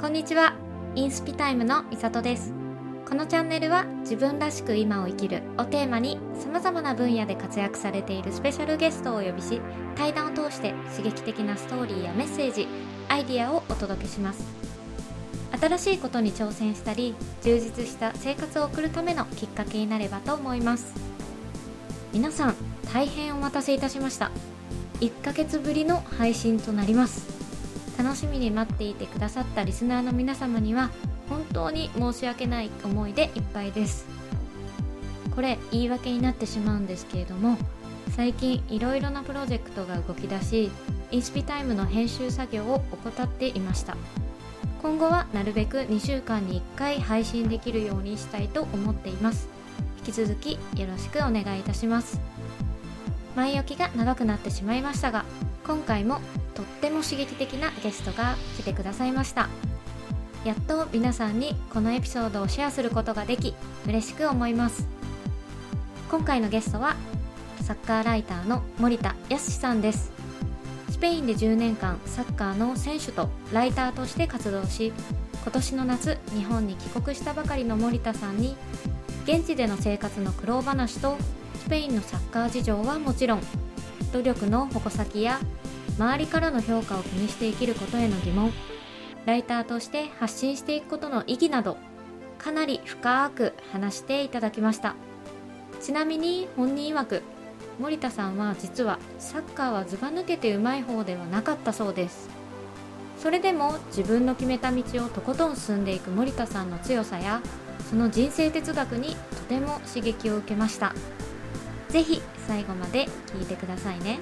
こんにちは。インスピタイムのみさとです。このチャンネルは自分らしく今を生きるをテーマに様々な分野で活躍されているスペシャルゲストをお呼びし対談を通して刺激的なストーリーやメッセージアイディアをお届けします。新しいことに挑戦したり充実した生活を送るためのきっかけになればと思います。皆さん大変お待たせいたしました。1ヶ月ぶりの配信となります。楽しみに待っていてくださったリスナーの皆様には本当に申し訳ない思いでいっぱいです。これ言い訳になってしまうんですけれども最近いろいろなプロジェクトが動き出しインスピタイムの編集作業を怠っていました。今後はなるべく2週間に1回配信できるようにしたいと思っています。引き続きよろしくお願いいたします。前置きが長くなってしまいましたが今回もとっても刺激的なゲストが来てくださいました。やっと皆さんにこのエピソードをシェアすることができ嬉しく思います。今回のゲストはサッカーライターの森田康さんです。スペインで10年間サッカーの選手とライターとして活動し今年の夏日本に帰国したばかりの森田さんに現地での生活の苦労話とスペインのサッカー事情はもちろん努力の矛先や周りからの評価を気にして生きることへの疑問。ライターとして発信していくことの意義などかなり深く話していただきました。ちなみに本人曰く森田さんは実はサッカーはずば抜けてうまい方ではなかったそうです。それでも自分の決めた道をとことん進んでいく森田さんの強さやその人生哲学にとても刺激を受けました。是非最後まで聞いてくださいね。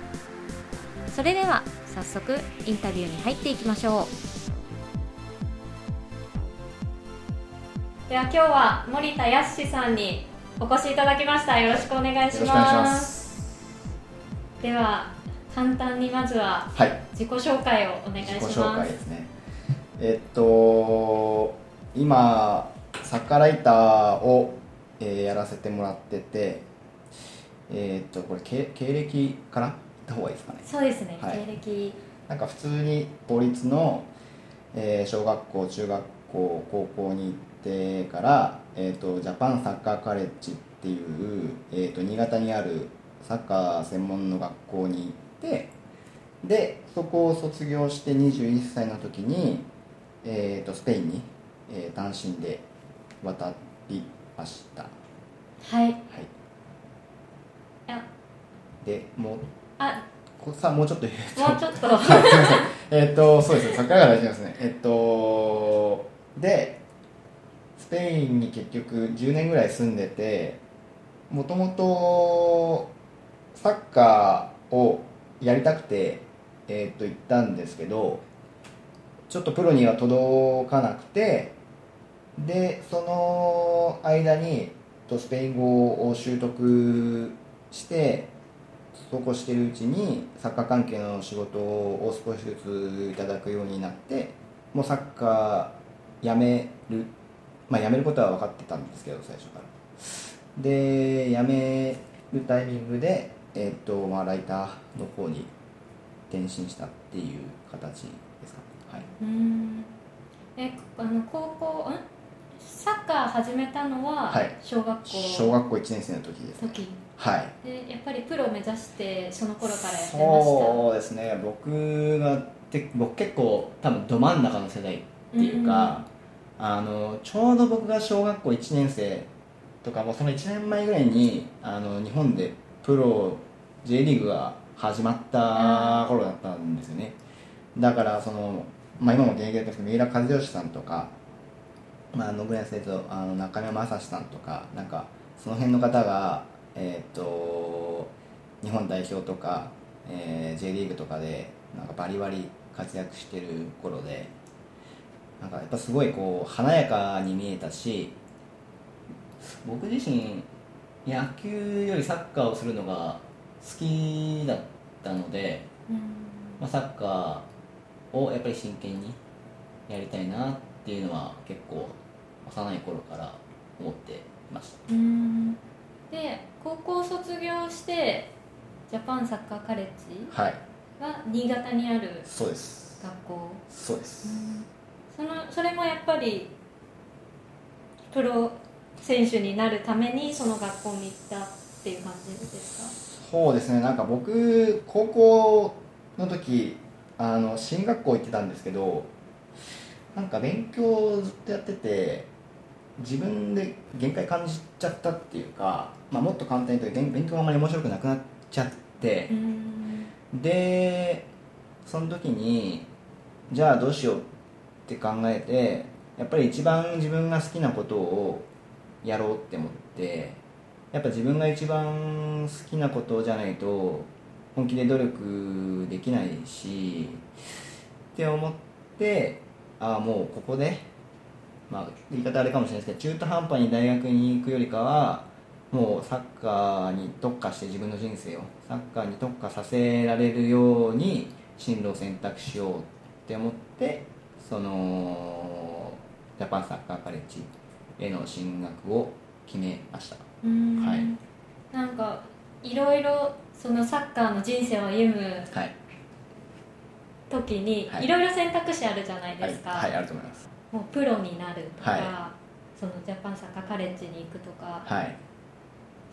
それでは早速インタビューに入っていきましょう。では今日は森田康さんにお越しいただきました。よろしくお願いします。では簡単にまずは自己紹介をお願いします、自己紹介ですね。えっと今サッカーライターを、えー、やらせてもらっててえー、っとこれ経経歴からった方がいいですかね。そうですね、はい、経歴。なんか普通に公立の、えー、小学校中学校高校に行ってから、えーと、ジャパンサッカーカレッジっていう、えーと、新潟にあるサッカー専門の学校に行ってでそこを卒業して21歳の時に、えーと、とスペインに、えー、単身で渡りました。はい、はい、でもさあもうちょっともうちょっと。はいすみませんえっと そうですねサッカーが大事ですね。えっとでスペインに結局10年ぐらい住んでてもともとサッカーをやりたくて、えー、っと行ったんですけどちょっとプロには届かなくてでその間にスペイン語を習得してそうこうしてるうちにサッカー関係の仕事を少しずついただくようになってもうサッカーやめるまあやめることは分かってたんですけど最初から。で辞めるタイミングで、えー、っとまあ、ライターの方に転身したっていう形ですかはい。うん。えあの高校ん？サッカー始めたのは小学校、はい、小学校1年生の時です、ね、時はい。でやっぱりプロを目指してその頃からやってました。そうですね。僕がて僕結構多分ど真ん中の世代っていうか、うん、あのちょうど僕が小学校1年生とかもその1年前ぐらいにあの日本でプロ J リーグが始まった頃だったんですよね。だからその、まあ、今も現役だったんですけど三浦知良さんとか、まあ、野村先生とあの中山雅史さんとかなんかその辺の方がえーと、日本代表とか、えー、J リーグとかでなんかバリバリ活躍してる頃でなんかやっぱすごいこう華やかに見えたし僕自身野球よりサッカーをするのが好きだったので、まあ、サッカーをやっぱり真剣にやりたいなっていうのは結構幼い頃から思っていました。で高校卒業してジャパンサッカーカレッジは新潟にあるそうです。学校。そうです、そのそれもやっぱりプロ選手になるためにその学校に行ったっていう感じですか？そうですね。なんか僕高校の時あの進学校行ってたんですけどなんか勉強をずっとやってて自分で限界感じちゃったっていうか、まあ、もっと簡単に言うと勉強があまり面白くなくなっちゃってでその時にじゃあどうしようって考えてやっぱり一番自分が好きなことをやろうって思ってやっぱ自分が一番好きなことじゃないと本気で努力できないしって思ってああもうここでまあ言い方あれかもしれないですけど中途半端に大学に行くよりかはもうサッカーに特化して自分の人生をサッカーに特化させられるように進路を選択しようって思ってそのジャパンサッカーカレッジへの進学を決めました。はい。なんかいろいろそのサッカーの人生を歩む時に、はい、いろいろ選択肢あるじゃないですか、はい、はい、あると思いますもうプロになるとか、はい、そのジャパンサッカーカレッジに行くとか、はい、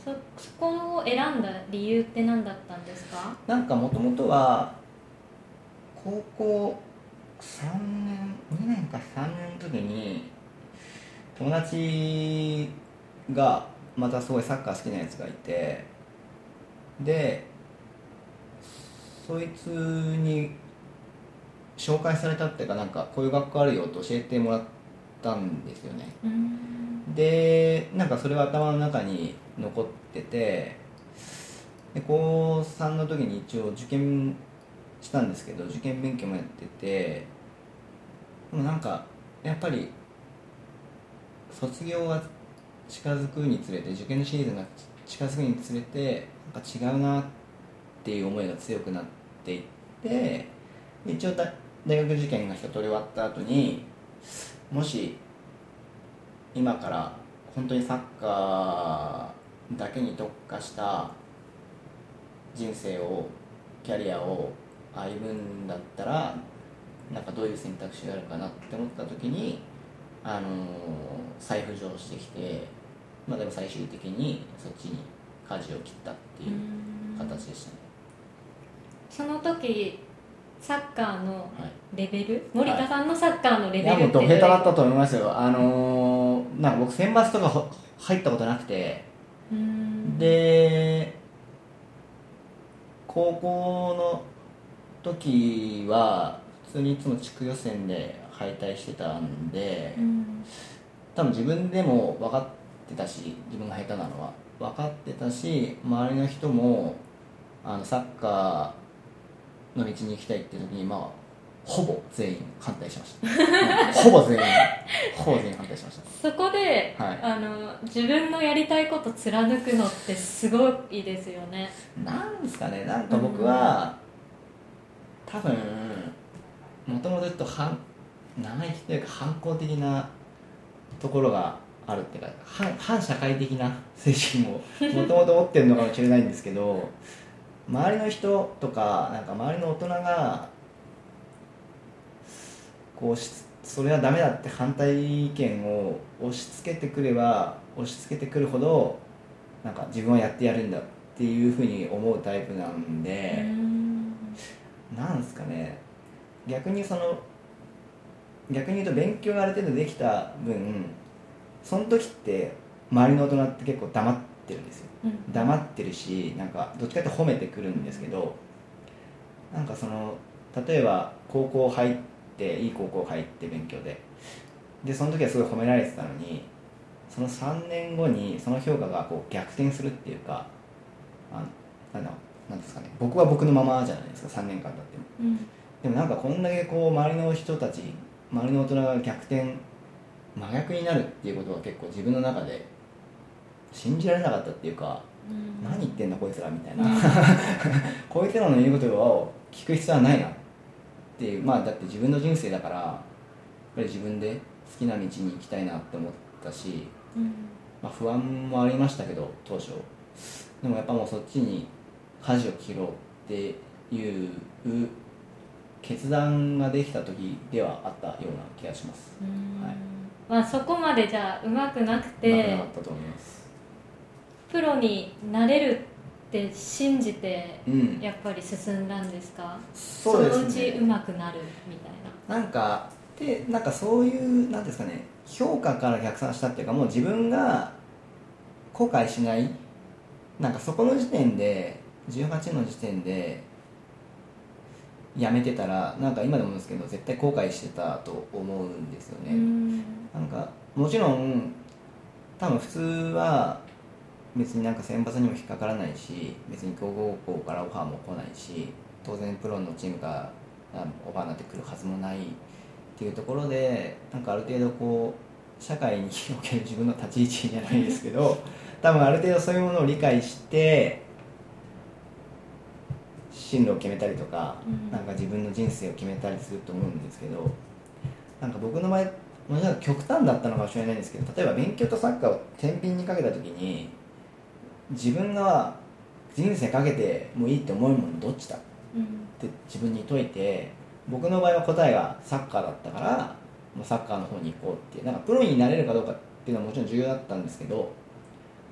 そそこを選んだ理由って何だったんですか？なんかもともとは高校3年2年か3年の時に友達がまたすごいサッカー好きなやつがいてでそいつに紹介されたっていうかなんかこういう学校あるよと教えてもらったんですよね。でなんかそれは頭の中に残っててで高3の時に一応受験したんですけど受験勉強もやっててでもなんかやっぱり卒業が近づくにつれて受験のシーズンが近づくにつれてなんか違うなっていう思いが強くなっていって一応大学受験が一通り終わった後にもし今から本当にサッカーだけに特化した人生をキャリアを歩むんだったらなんかどういう選択肢があるかなって思った時に、あのー、再浮上してきて、まあ、でも最終的にそっちに舵を切ったっていう形でしたね。その時サッカーのレベル、はい、森田さんのサッカーのレベルって。いやもうド下手だったと思いますよ。あのー、なんか僕選抜とか入ったことなくて。で高校の時は普通にいつも地区予選で敗退してたんで、多分自分でも分かってたし自分が下手なのは。分かってたし周りの人もあのサッカーの道に行きたいっていう時にまあほぼ全員反対しました。ほぼ全員ほぼ全員反対しました。そこで、はい、あの自分のやりたいこと貫くのってすごいですよね。なんですかね。なんか僕は、うん、多分もともとと反生意気というか反抗的なところがあるっていうか反反社会的な精神をもともと持ってるのかもしれないんですけど周りの人とかなんか周りの大人がこうそれはダメだって反対意見を押し付けてくれば押し付けてくるほどなんか自分はやってやるんだっていうふうに思うタイプなんでなんですかね。逆にその逆に言うと勉強がある程度できた分その時って周りの大人って結構黙ってるんですよ、うん、黙ってるしなんかどっちかって褒めてくるんですけどなんかその例えば高校入っていい高校入って勉強ででその時はすごい褒められてたのにその3年後にその評価がこう逆転するっていうかあなんなんですかね僕は僕のままじゃないですか3年間経っても、うん、でもなんかこんだけこう周りの人たち周りの大人が逆転真逆になるっていうことは結構自分の中で信じられなかったっていうか、うん、何言ってんだこいつらみたいな、こいつらの言うことを聞く必要はないなっていう。まあだって自分の人生だからやっぱり自分で好きな道に行きたいなって思ったし、うん、まあ、不安もありましたけど当初。でもやっぱもうそっちに舵を切ろうっていう決断ができた時ではあったような気がします。はい。まあそこまでじゃあうまくなくうまくてなかったと思いますプロになれるって信じてうん。やっぱり進んだんですか、そうですね。のうちうまくなるみたいな。なんかでなんかそういうなんですかね評価から逆算したっていうかもう自分が後悔しないなんかそこの時点で18の時点でやめてたらなんか今でもですけど絶対後悔してたと思うんですよね、うん。なんかもちろん多分普通は別になんか選抜にも引っかからないし別に強豪校からオファーも来ないし当然プロのチームがあオファーになってくるはずもないっていうところでなんかある程度こう社会における自分の立ち位置じゃないですけど 多分ある程度そういうものを理解して進路を決めたりとか、うん。なんか自分の人生を決めたりすると思うんですけどなんか僕の場合もちろん極端だったのかもしれないんですけど例えば勉強とサッカーを天秤にかけた時に自分が人生かけてもいいって思うものどっちだ？うんって自分に解いて僕の場合は答えがサッカーだったからもうサッカーの方に行こうってなんかプロになれるかどうかっていうのはもちろん重要だったんですけど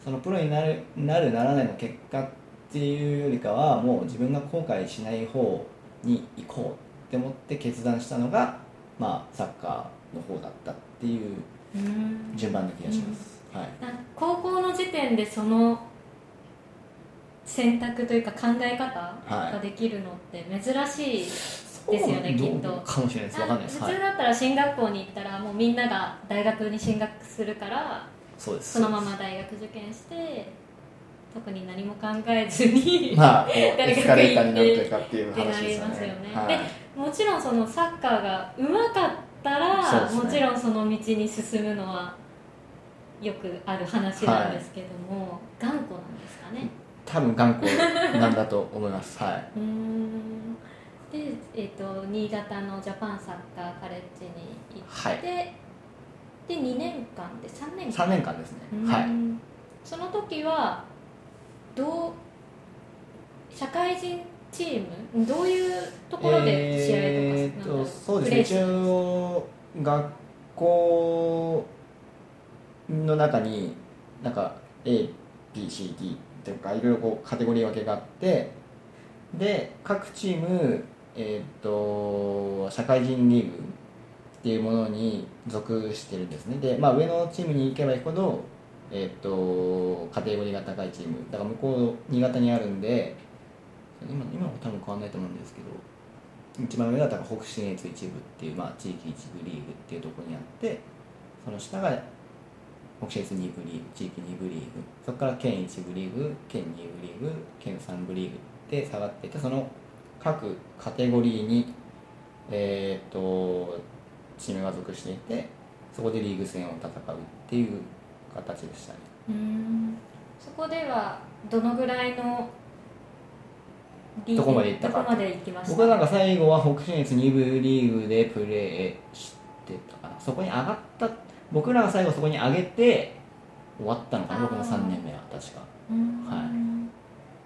そのプロになるなるならないの結果っていうよりかはもう自分が後悔しない方に行こうって思って決断したのが、まあ、サッカーの方だったっていううん順番な気がします、はい、高校の時点でその選択というか考え方ができるのって珍しい、ですよねそうきっと。かもしれないです。わかんないです、はい、普通だったら進学校に行ったらもうみんなが大学に進学するからそうです。そのまま大学受験して特に何も考えずに、まあエスカレーターになるというかっていう話ですよね。りますよね、はい。でもちろんそのサッカーが上手かったら、ね。もちろんその道に進むのはよくある話なんですけども、頑固なんですかね？多分頑固なんだと思います。はい。うーん。で、えー、と新潟のジャパンサッカーカレッジに行って、はい。で2年間で3年間。3年間ですね。うん。はい。その時はどう社会人チームどういうところで試合とかえーとそうですね。一応学校の中になんか ABCD というかいろいろこうカテゴリー分けがあってで各チームえっ、と社会人リーグっていうものに属してるんですね。で、まあ、上のチームに行けば行くほど、えっとカテゴリーが高いチーム。だから向こう新潟にあるんで今今も多分変わんないと思うんですけど一番上だったら北信越一部っていう、まあ、地域一部リーグっていうところにあってその下が北信越二部リーグ地域二部リーグそこから県一部リーグ県二部リーグ県三部リーグって下がっていてその各カテゴリーにえー、とチームが属していてそこでリーグ戦を戦うっていう形でしたね。うーん。そこではどのぐらいのどこまで行ったか。どこまで行きました？僕はなんか最後は北信越2部リーグでプレーしてたかな。そこに上がった僕らが最後そこに上げて終わったのかな僕の3年目は確か。は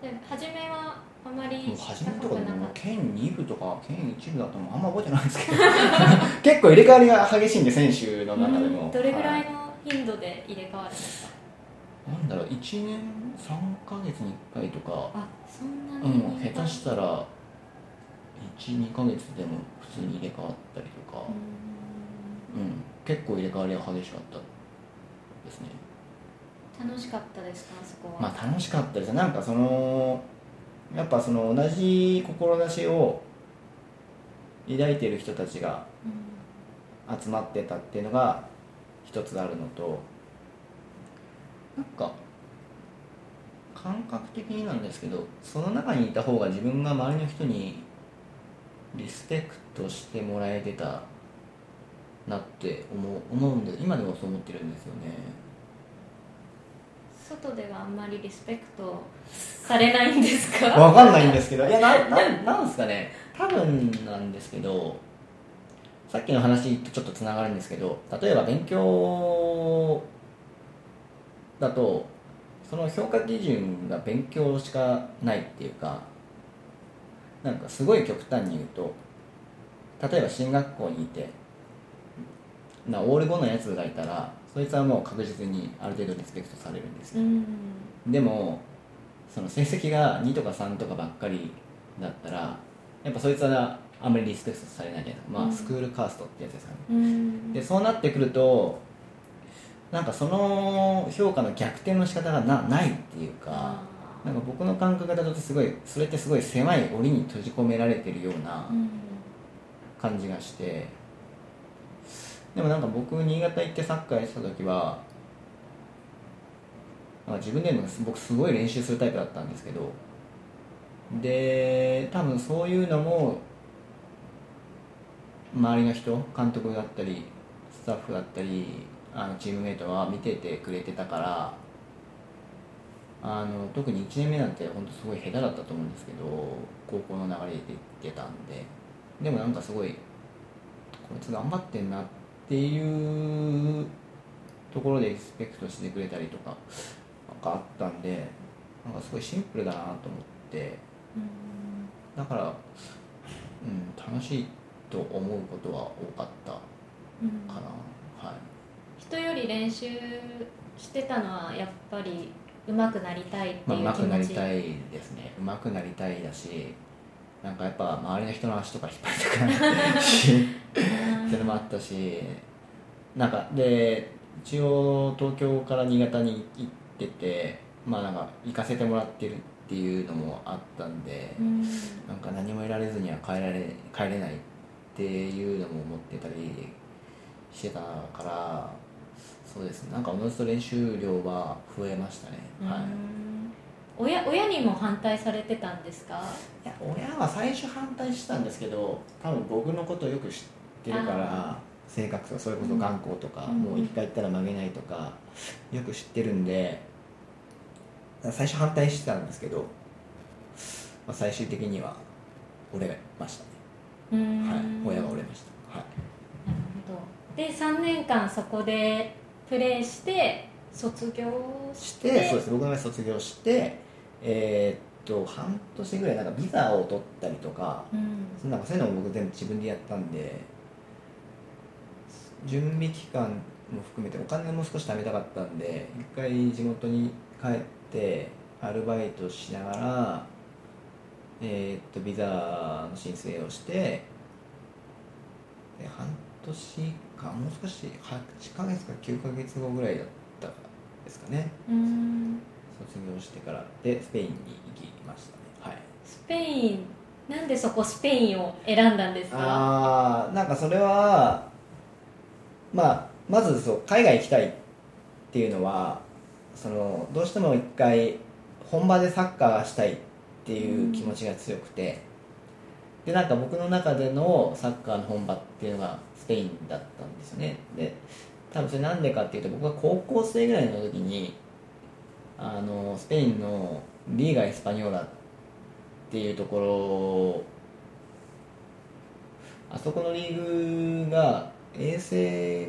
い。で初めはあまりもう初めとかでも県2部とか県1部だとあんま覚えてないんですけど。結構入れ替わりが激しいんで選手のた中でも。うん。どれぐらはい。の頻度で入れ替わるんですか、なんだろう1年3ヶ月に1回とか。あそんなうにん下手したら12ヶ月でも普通に入れ替わったりとか。うん結構入れ替わりが激しかったですね。楽しかったですかそこは、まあ楽しかったです。なんかそのやっぱその同じ志を抱いてる人たちがうん集まってたっていうのが一つあるのとなんか感覚的になんですけどその中にいた方が自分が周りの人にリスペクトしてもらえてたなって思う思うんで今でもそう思ってるんですよね。外ではあんまりリスペクトされないんですか？わかんないんですけどいやなななんですかね。多分なんですけどさっきの話とちょっとつながるんですけど例えば勉強だとその評価基準が勉強しかないっていうかなんかすごい極端に言うと例えば進学校にいてなオール5のやつがいたらそいつはもう確実にある程度リスペクトされるんですよ、うん。でもその成績が2とか3とかばっかりだったらやっぱそいつはあんまりリスペクトされないじゃないですか、まあ、うんスクールカーストってやつですかね。うん。でそうなってくるとなんかその評価の逆転の仕方がなないっていうかなんか僕の感覚だとすごいそれってすごい狭い檻に閉じ込められてるようなうん。感じがしてでもなんか僕新潟行ってサッカーやってた時はなん自分でも僕すごい練習するタイプだったんですけどで多分そういうのも周りの人監督だったりスタッフだったりあのチームメイトは見ててくれてたからあの特に1年目なんて本当すごい下手だったと思うんですけど高校の流れで行ってたんででもなんかすごいこいつ頑張ってんなっていうところでリスペクトしてくれたりとかなんかあったんでなんかすごいシンプルだなと思って。うんだから、うん、楽しいと思うことは多かったうん。かな、はい。人より練習してたのはやっぱり上手くなりたいってまあ、いう上手くなり気持ち、たいですね。上手くなりたいだしなんかやっぱ周りの人の足とか引っ張りたくないしっていう のもあったしなんかで一応東京から新潟に行っててまあなんか行かせてもらってるっていうのもあったんで、うん。なんか何も得られずには帰られ帰れないっていうのも思ってたりしてたからそうですね。なんかおのずと練習量は増えましたね、はい。うん親親にも反対されてたんですか？いや親は最初反対したんですけど多分僕のことをよく知ってるから性格とかそれこそ頑固とか、うん。もう一回言ったら曲げないとかよく知ってるんで最初反対してたんですけど、まあ、最終的には折れましたね、うん。はい。親が折れました。はい。なるほど。で3年間そこでプレーして卒業ししててそうです。僕の卒業してえーっと半年ぐらいなんかビザを取ったりとかうん。なんかそういうのも僕全部自分でやったんで準備期間も含めてお金も少し貯めたかったんで一回地元に帰ってアルバイトしながらえーっとビザの申請をしてで半年かもう少し8ヶ月か9ヶ月後ぐらいだったですかね。うん卒業してからでスペインに行きましたね。はい。スペインなんでそこスペインを選んだんですか？ああなんかそれはまあまずそう海外行きたいっていうのはそのどうしても一回本場でサッカーがしたいっていう気持ちが強くて、でなんか僕の中でのサッカーの本場っていうのがスペインだったんですよね。で多分それなんでかっていうと僕は高校生ぐらいの時にあのスペインのリーガ・エスパニョーラっていうところあそこのリーグが衛星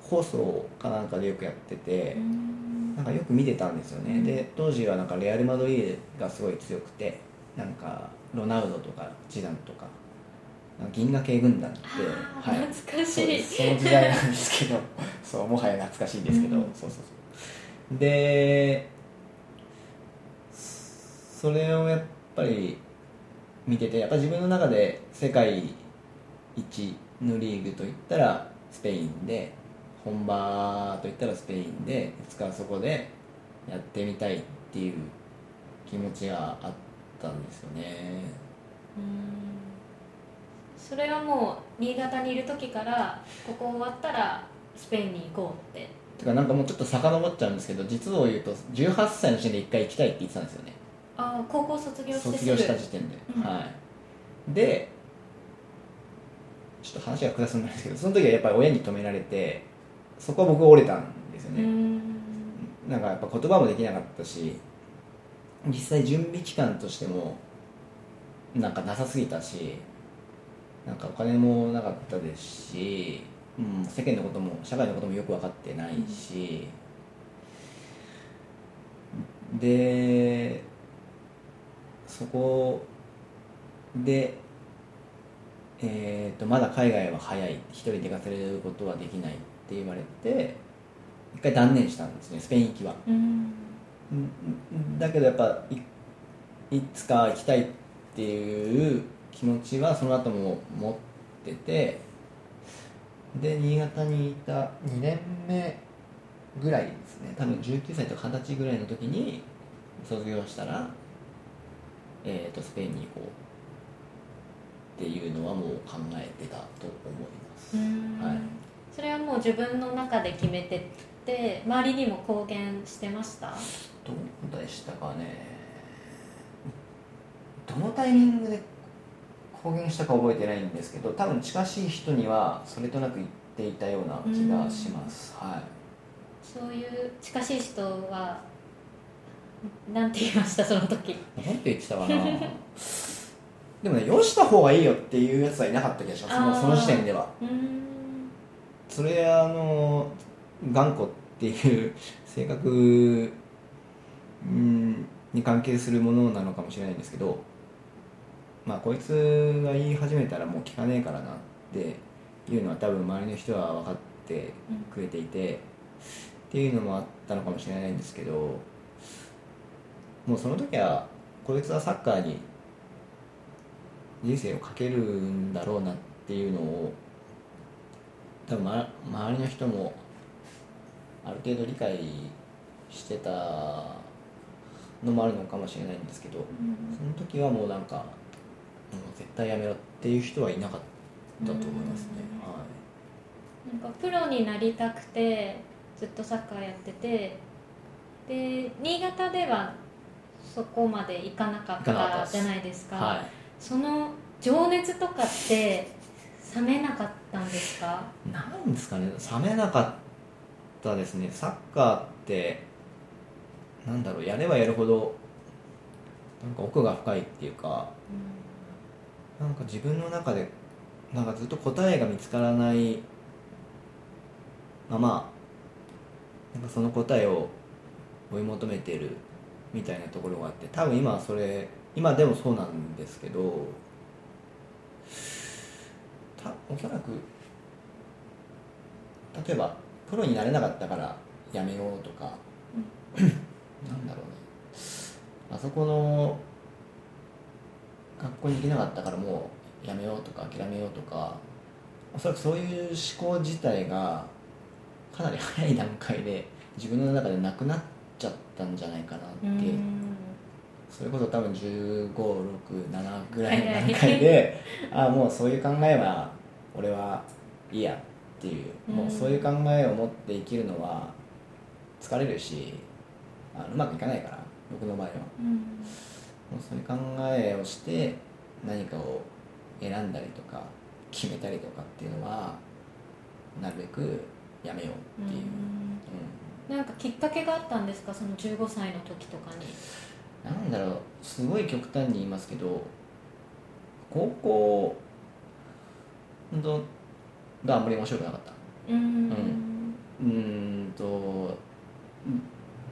放送かなんかでよくやってて、うん。なんかよく見てたんですよね、うん。で当時はなんかレアル・マドリードがすごい強くてなんかロナウドとかジダンとかなんか銀河系軍団って、あー懐かしい。その時代なんですけどそうもはや懐かしいんですけど、うん。そうそうそう。でそれをやっぱり見ててやっぱ自分の中で世界一のリーグといったらスペインで本場といったらスペインでいつかそこでやってみたいっていう気持ちがあったんですよね。うん。それはもう新潟にいる時からここ終わったらスペインに行こうって。てかなんかもうちょっと遡っちゃうんですけど実を言うと18歳の時点で1回行きたいって言ってたんですよねああ高校卒業卒業した時点で、うん。はい。でちょっと話が下すんですけどその時はやっぱり親に止められてそこは僕折れたんですよね、うん。なんかやっぱ言葉もできなかったし実際準備期間としてもなんかなさすぎたしなんかお金もなかったですし、うん、世間のことも社会のこともよく分かってないし、でそこでえー、とまだ海外は早い。一人で行かせることはできないって言われて一回断念したんですねスペイン行きは。うん。うん。だけどやっぱいいつか行きたいっていう気持ちはその後も持っててで新潟にいた2年目ぐらいですね。多分19歳とか20歳ぐらいの時に卒業したら、えー、とスペインに行こうっていうのはもう考えてたと思います、うん。はい。それはもう自分の中で決めてって周りにも公言してました？どうでしたかね。どのタイミングで公言したか覚えてないんですけど多分近しい人にはそれとなく言っていたような気がします、はい。そういう近しい人はなんて言いましたその時。なんて言ってたかな。でもねよした方がいいよっていうやつはいなかった気がします。その時点では。うん。それあの頑固っていう性格うんに関係するものなのかもしれないんですけどまあこいつが言い始めたらもう聞かねえからなっていうのは多分周りの人は分かってくれていて、っていうのもあったのかもしれないんですけどもうその時はこいつはサッカーに人生をかけるんだろうなっていうのを多分、ま、周りの人もある程度理解してたのもあるのかもしれないんですけどその時はもうなんかもう絶対やめろっていう人はいなかったと思いますね、なんかプロになりたくてずっとサッカーやっててで新潟ではそこまで行かなかったじゃないですか。はい、その情熱とかって冷めなかったんですか？なんですかね。冷めなかったですね。サッカーってなんだろう。やればやるほどなんか奥が深いっていうかなんか自分の中でなんかずっと答えが見つからないままなんかその答えを追い求めてるみたいなところがあって多分今はそれ今でもそうなんですけどたおそらく例えばプロになれなかったからやめようとか、なんだろうね。あそこの学校に行けなかったからもうやめようとか諦めようとかおそらくそういう思考自体がかなり早い段階で自分の中でなくなっちゃったんじゃないかなっていう、それこそ多分1 5 6 7ぐらいの段階で ああもうそういう考えは俺はいいやっていう、うん。もうそういう考えを持って生きるのは疲れるしあのうまくいかないから僕の場合は。うん。もうそういう考えをして何かを選んだりとか決めたりとかっていうのはなるべくやめようっていう、うんなんかきっかけがあったんですか？その15歳の時とかに。なんだろうすごい極端に言いますけど高校のがあんまり面白くなかった。うん。うーんとって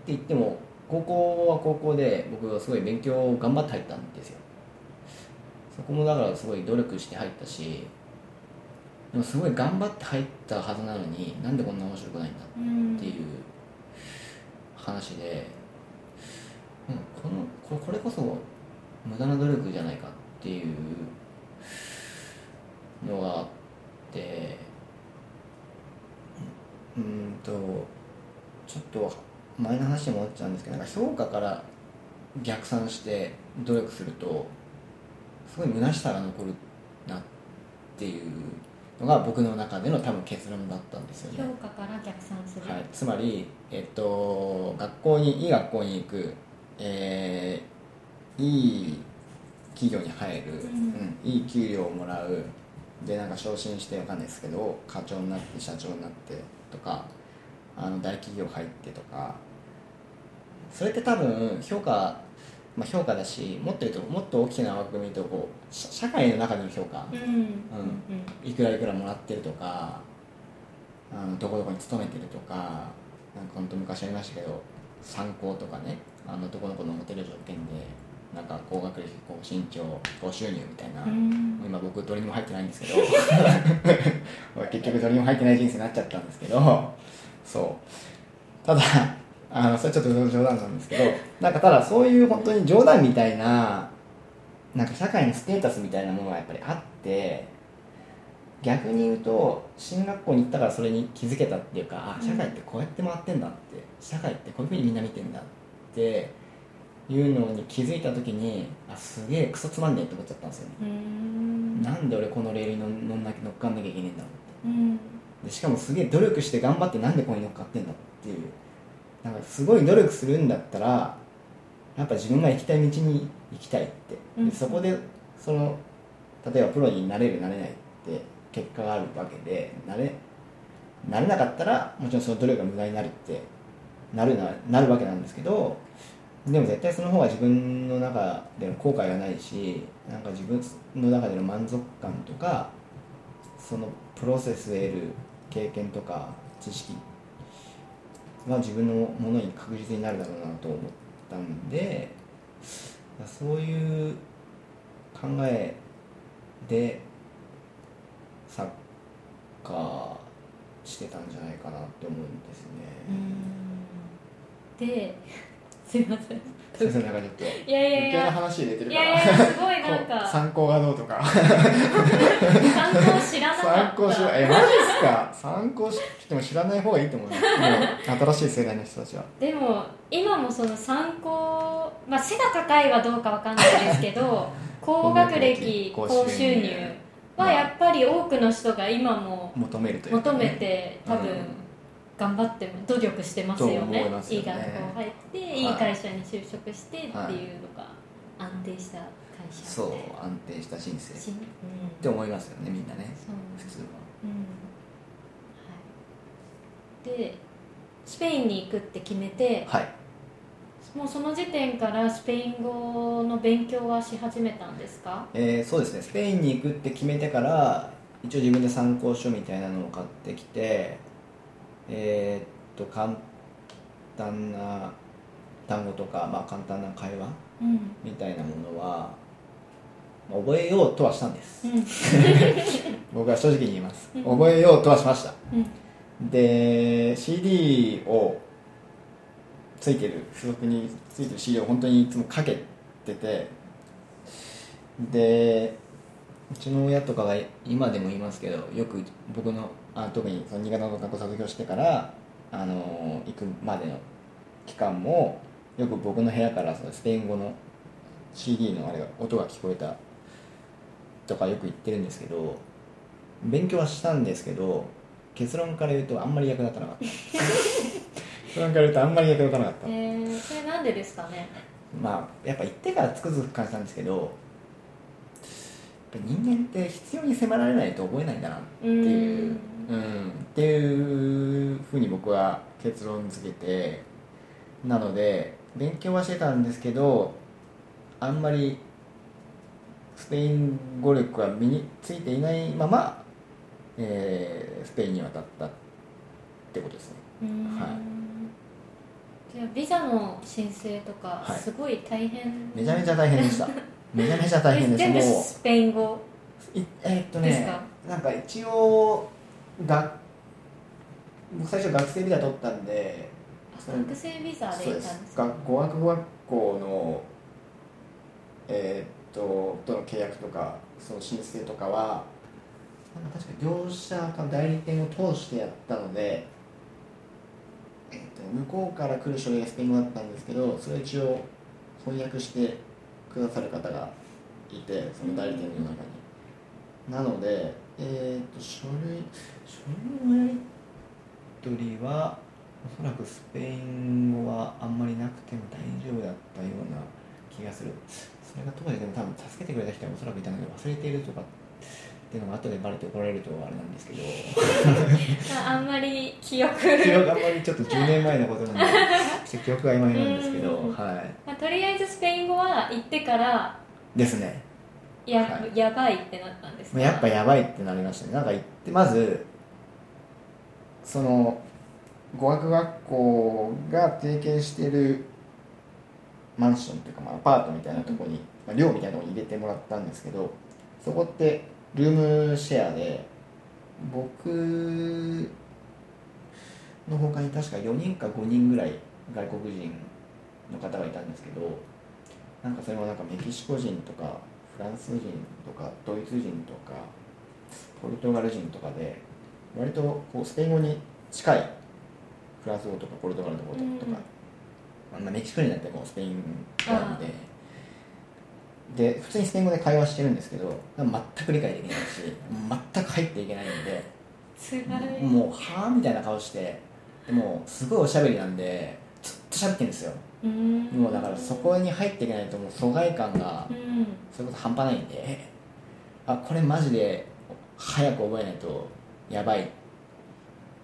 言っても高校は高校で僕はすごい勉強を頑張って入ったんですよ。そこもだからすごい努力して入ったしでもすごい頑張って入ったはずなのになんでこんな面白くないんだうんっていう話で、うん、このこれこれこそ無駄な努力じゃないかっていうのがあってうんとちょっと前の話に戻っちゃうんですけどなんか評価から逆算して努力するとすごい虚しさが残るなっていうのが僕の中での多分結論だったんですよね。評価から逆算する、はい、つまり、えっと、学校にいい学校に行く、えーいい企業に入る、うん。うんいい給料をもらう。でなんか昇進してわかんないですけど課長になって社長になってとかあの大企業入ってとか。それって多分評価、まあ、評価だしもっと言うともっと大きな枠組みとこう社社会の中での評価、うん。うん。いくらいくらもらってるとかあのどこどこに勤めてるとかなんか本当昔ありましたけど参考とかねあのどこどこのモテる条件でなんか高学歴高身長高収入みたいな、うん。今僕どれにも入ってないんですけど 結局どれにも入ってない人生になっちゃったんですけどそう。ただあのそれちょっと冗談なんですけどなんかただそういう本当に冗談みたいななんか社会のステータスみたいなものがやっぱりあって逆に言うと進学校に行ったからそれに気づけたっていうかあ社会ってこうやって回ってんだって社会ってこういうふうにみんな見てんだっていうのに気づいた時にあすげえクソつまんねえって思っちゃったんですよね。うん。なんで俺このレールに乗乗んな乗っかんなきゃいけないんだろううん。ってでしかもすげえ努力して頑張ってなんでここに乗っかってんだっていうなんかすごい努力するんだったらやっぱ自分が行きたい道に行きたいって。うん。でそこでその例えばプロになれるなれないって結果があるわけでなれなれなかったらもちろんその努力が無駄になるってなるななるわけなんですけどでも絶対その方が自分の中での後悔がないしなんか自分の中での満足感とかそのプロセスで得る経験とか知識は自分のものに確実になるだろうなと思ったんでそういう考えでサッカーしてたんじゃないかなって思うんですね。で すいません先生なんかちょっといやいやい余計なや話入れてるいから。やいやすごいなんこうか参考がどうとか。参考知らなか参った。考しえマジっすか？参考しても知らない方がいいと思うよもう新しい世代の人たちは。でも今もその参考まあ背が高いはどうかわかんないですけど 高学歴高高収入。収入はやっぱり多くの人が今も求めるというか求ね、めて多分うん頑張っても努力してますよね。ね。いい学校入ってい。い会社に就職してっていうのが安定した会社そう安定した人生。うん。て思いますよねみんなね。普通は。うん。はい、でスペインに行くって決めてはい。もうその時点からスペイン語の勉強はし始めたんですか？えーそうですね。スペインに行くって決めてから一応自分で参考書みたいなのを買ってきてえーっと簡単な単語とか、まあ、簡単な会話うん。みたいなものはまあ覚えようとはしたんです。うん。僕は正直に言います。うん。覚えようとはしました。うん。で CD をついてる付属についてる CD を本当にいつもかけててでうちの親とかが今でも言いますけどよく僕のあ特にその新潟の学校卒業してからあの行くまでの期間もよく僕の部屋からそのスペイン語の CD のあれが音が聞こえたとかよく言ってるんですけど勉強はしたんですけど結論から言うとあんまり役立たなかった。結論から言うとあんまり役立たなかった。えー、それなんでですかね？まあやっぱ行ってからつくづく感じたんですけどやっぱ人間って必要に迫られないと覚えないんだなっていうっていうふうに僕は結論付けてなので勉強はしてたんですけどあんまりスペイン語力は身についていないまま、えースペインに渡ったってことですね。うん。はい。じゃあビザの申請とかはい。すごい大変、めちゃめちゃ大変でした。めちゃめちゃ大変です。全部もうスペイン語いえーっとねなんか一応が僕最初学生ビザ取ったんで学生ビザで行ったんですすか学語学学校のえーっととの契約とかその申請とかは確か業者か代理店を通してやったので、えーっと向こうから来る書類がスペイン語だったんですけどそれを一応翻訳してくださる方がいてその代理店の中に。なので、えー、と書類書類のやり取りはおそらくスペイン語はあんまりなくても大丈夫だったような気がする。それが当時でも多分助けてくれた人はおそらくいたんだけど忘れているとかっていうのが後でバレて怒られるとあれなんですけど。ああんまり記憶記憶あんまりちょっと10年前のことなんで記憶が曖昧なんですけど。うん。はまあ、とりあえずスペイン語は行ってからいですね。や,、はやばいってなったんですか？やっぱやばいってなりましたね。なんか行ってまずその語学学校が提携しているマンションっていうか、まあ、アパートみたいなとこに、まあ、寮みたいなとこに入れてもらったんですけどそこってルームシェアで僕の他に確か4人か5人ぐらい外国人の方がいたんですけどなんかそれもなんかメキシコ人とかフランス人とかドイツ人とかポルトガル人とかで割とこうスペイン語に近いフランス語とかポルトガル語とか、うんまあ、メキシコ人だってもうスペイン語なんでで普通にスペイン語で会話してるんですけど全く理解できないし全く入っていけないんでもうはあみたいな顔してでもうすごいおしゃべりなんでずっと喋ってるんですよ。うん。もうだからそこに入っていけないともう疎外感がうん。それこそ半端ないんであこれマジで早く覚えないとやばい。っ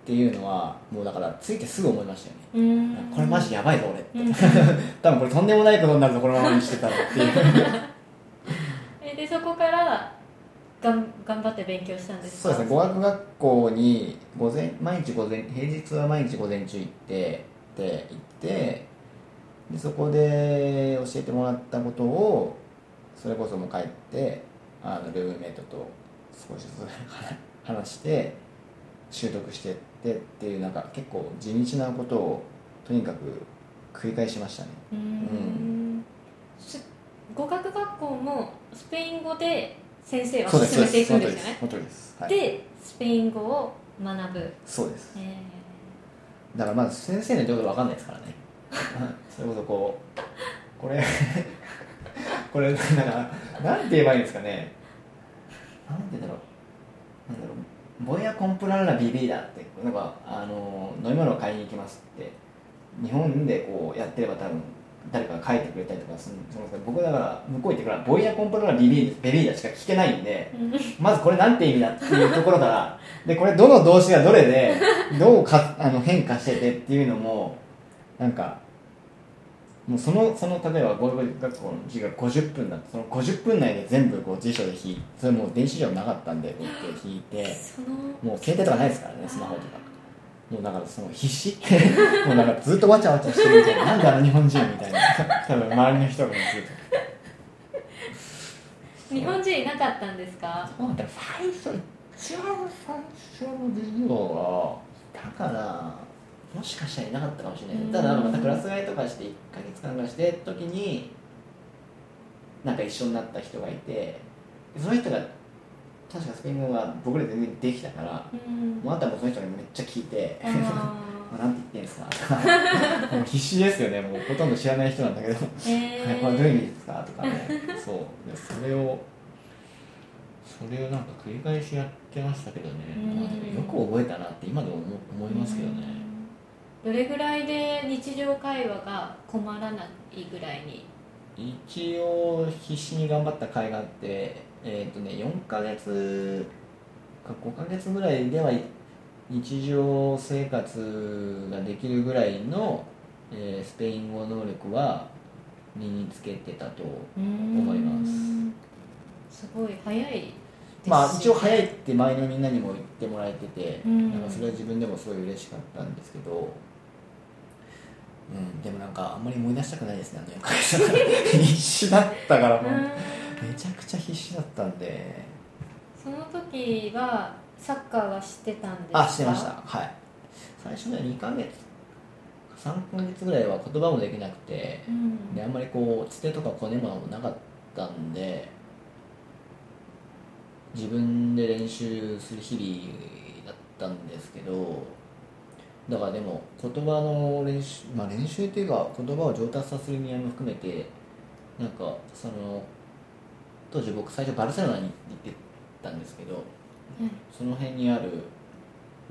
ていうのはもうだからついてすぐ思いましたよね。うん。これマジやばいぞ俺。ってうん。多分これとんでもないことになるぞこのままにしてたらっていう。えでそこからがん頑張って勉強したんですか？そうですね。語学学校に午前毎日午前平日は毎日午前中行ってで行ってでそこで教えてもらったことをそれこそもう帰ってあのルームメイトと少しずつ話して習得してってっていうなんか結構地道なことをとにかく繰り返しましたね。うーん。す語学学校もスペイン語で先生は進めていくんですよね。本当ですはい、でスペイン語を学ぶ、そうです。えだからまず先生の言ってること分かんないですからね。それこそこうこれ これなんかなんて言えばいいんですかね。なんて言うんだろうなんだろう。ボヤコンプランラビビーダってなんかあの飲み物を買いに行きますって日本でこうやってれば多分誰かが書いてくれたりとかするんですけど僕だから向こう行ってからボイヤコンプランラビビーベビーダしか聞けないんでーまずこれなんて意味だっていうところからでこれどの動詞がどれでどうかあの変化しててっていうのもなんかもうそのその例えば語学学校の授業が50分だってその50分内で全部こう辞書で引いてそれもう電子上なかったんでこうやって引いてもう携帯とかないですからねスマホとか。もうだからその必死。もうなんかずっとわちゃわちゃしてるみたいな。なんであの日本人みたいな。多分周りの人がずっと。日本人いなかったんですか？そう。だ最初一番最初の授業はだからもしかしたらいなかったかもしれない。うん。ただまたクラス替えとかして1ヶ月間ぐらいしてる時になんか一緒になった人がいてその人が確かスペイン語が僕ら全然できたからうん。もうあとはもうその人にめっちゃ聞いて なんて言ってんですか 必死ですよね。もうほとんど知らない人なんだけど。はい、これどういう意味ですかとかね。そう。でそれをそれをなんか繰り返しやってましたけどね、うん。まあでもよく覚えたなって今でも思思いますけどね、どれぐらいで日常会話が困らないぐらいに？一応必死に頑張った甲斐があってえっ、とね4ヶ月か5ヶ月ぐらいでは日常生活ができるぐらいの、えースペイン語能力は身につけてたと思います。すごい早いですまあ一応早いって周りのみんなにも言ってもらえてて、うん。なんかそれは自分でもすごい嬉しかったんですけど、うん、でもなんかあんまり思い出したくないですねあの4ヶ月必死だったから。もううん。めちゃくちゃ必死だったんで。その時はサッカーはしてたんですか？あしてました。はい。最初ね2ヶ月3ヶ月ぐらいは言葉もできなくてうん。であんまりこうつてとかこねものもなかったんで自分で練習する日々だったんですけどだからでも言葉の練習まあ練習っていうか言葉を上達させる意味合いも含めてなんかその当時僕最初バルセロナに行ってたんですけどその辺にある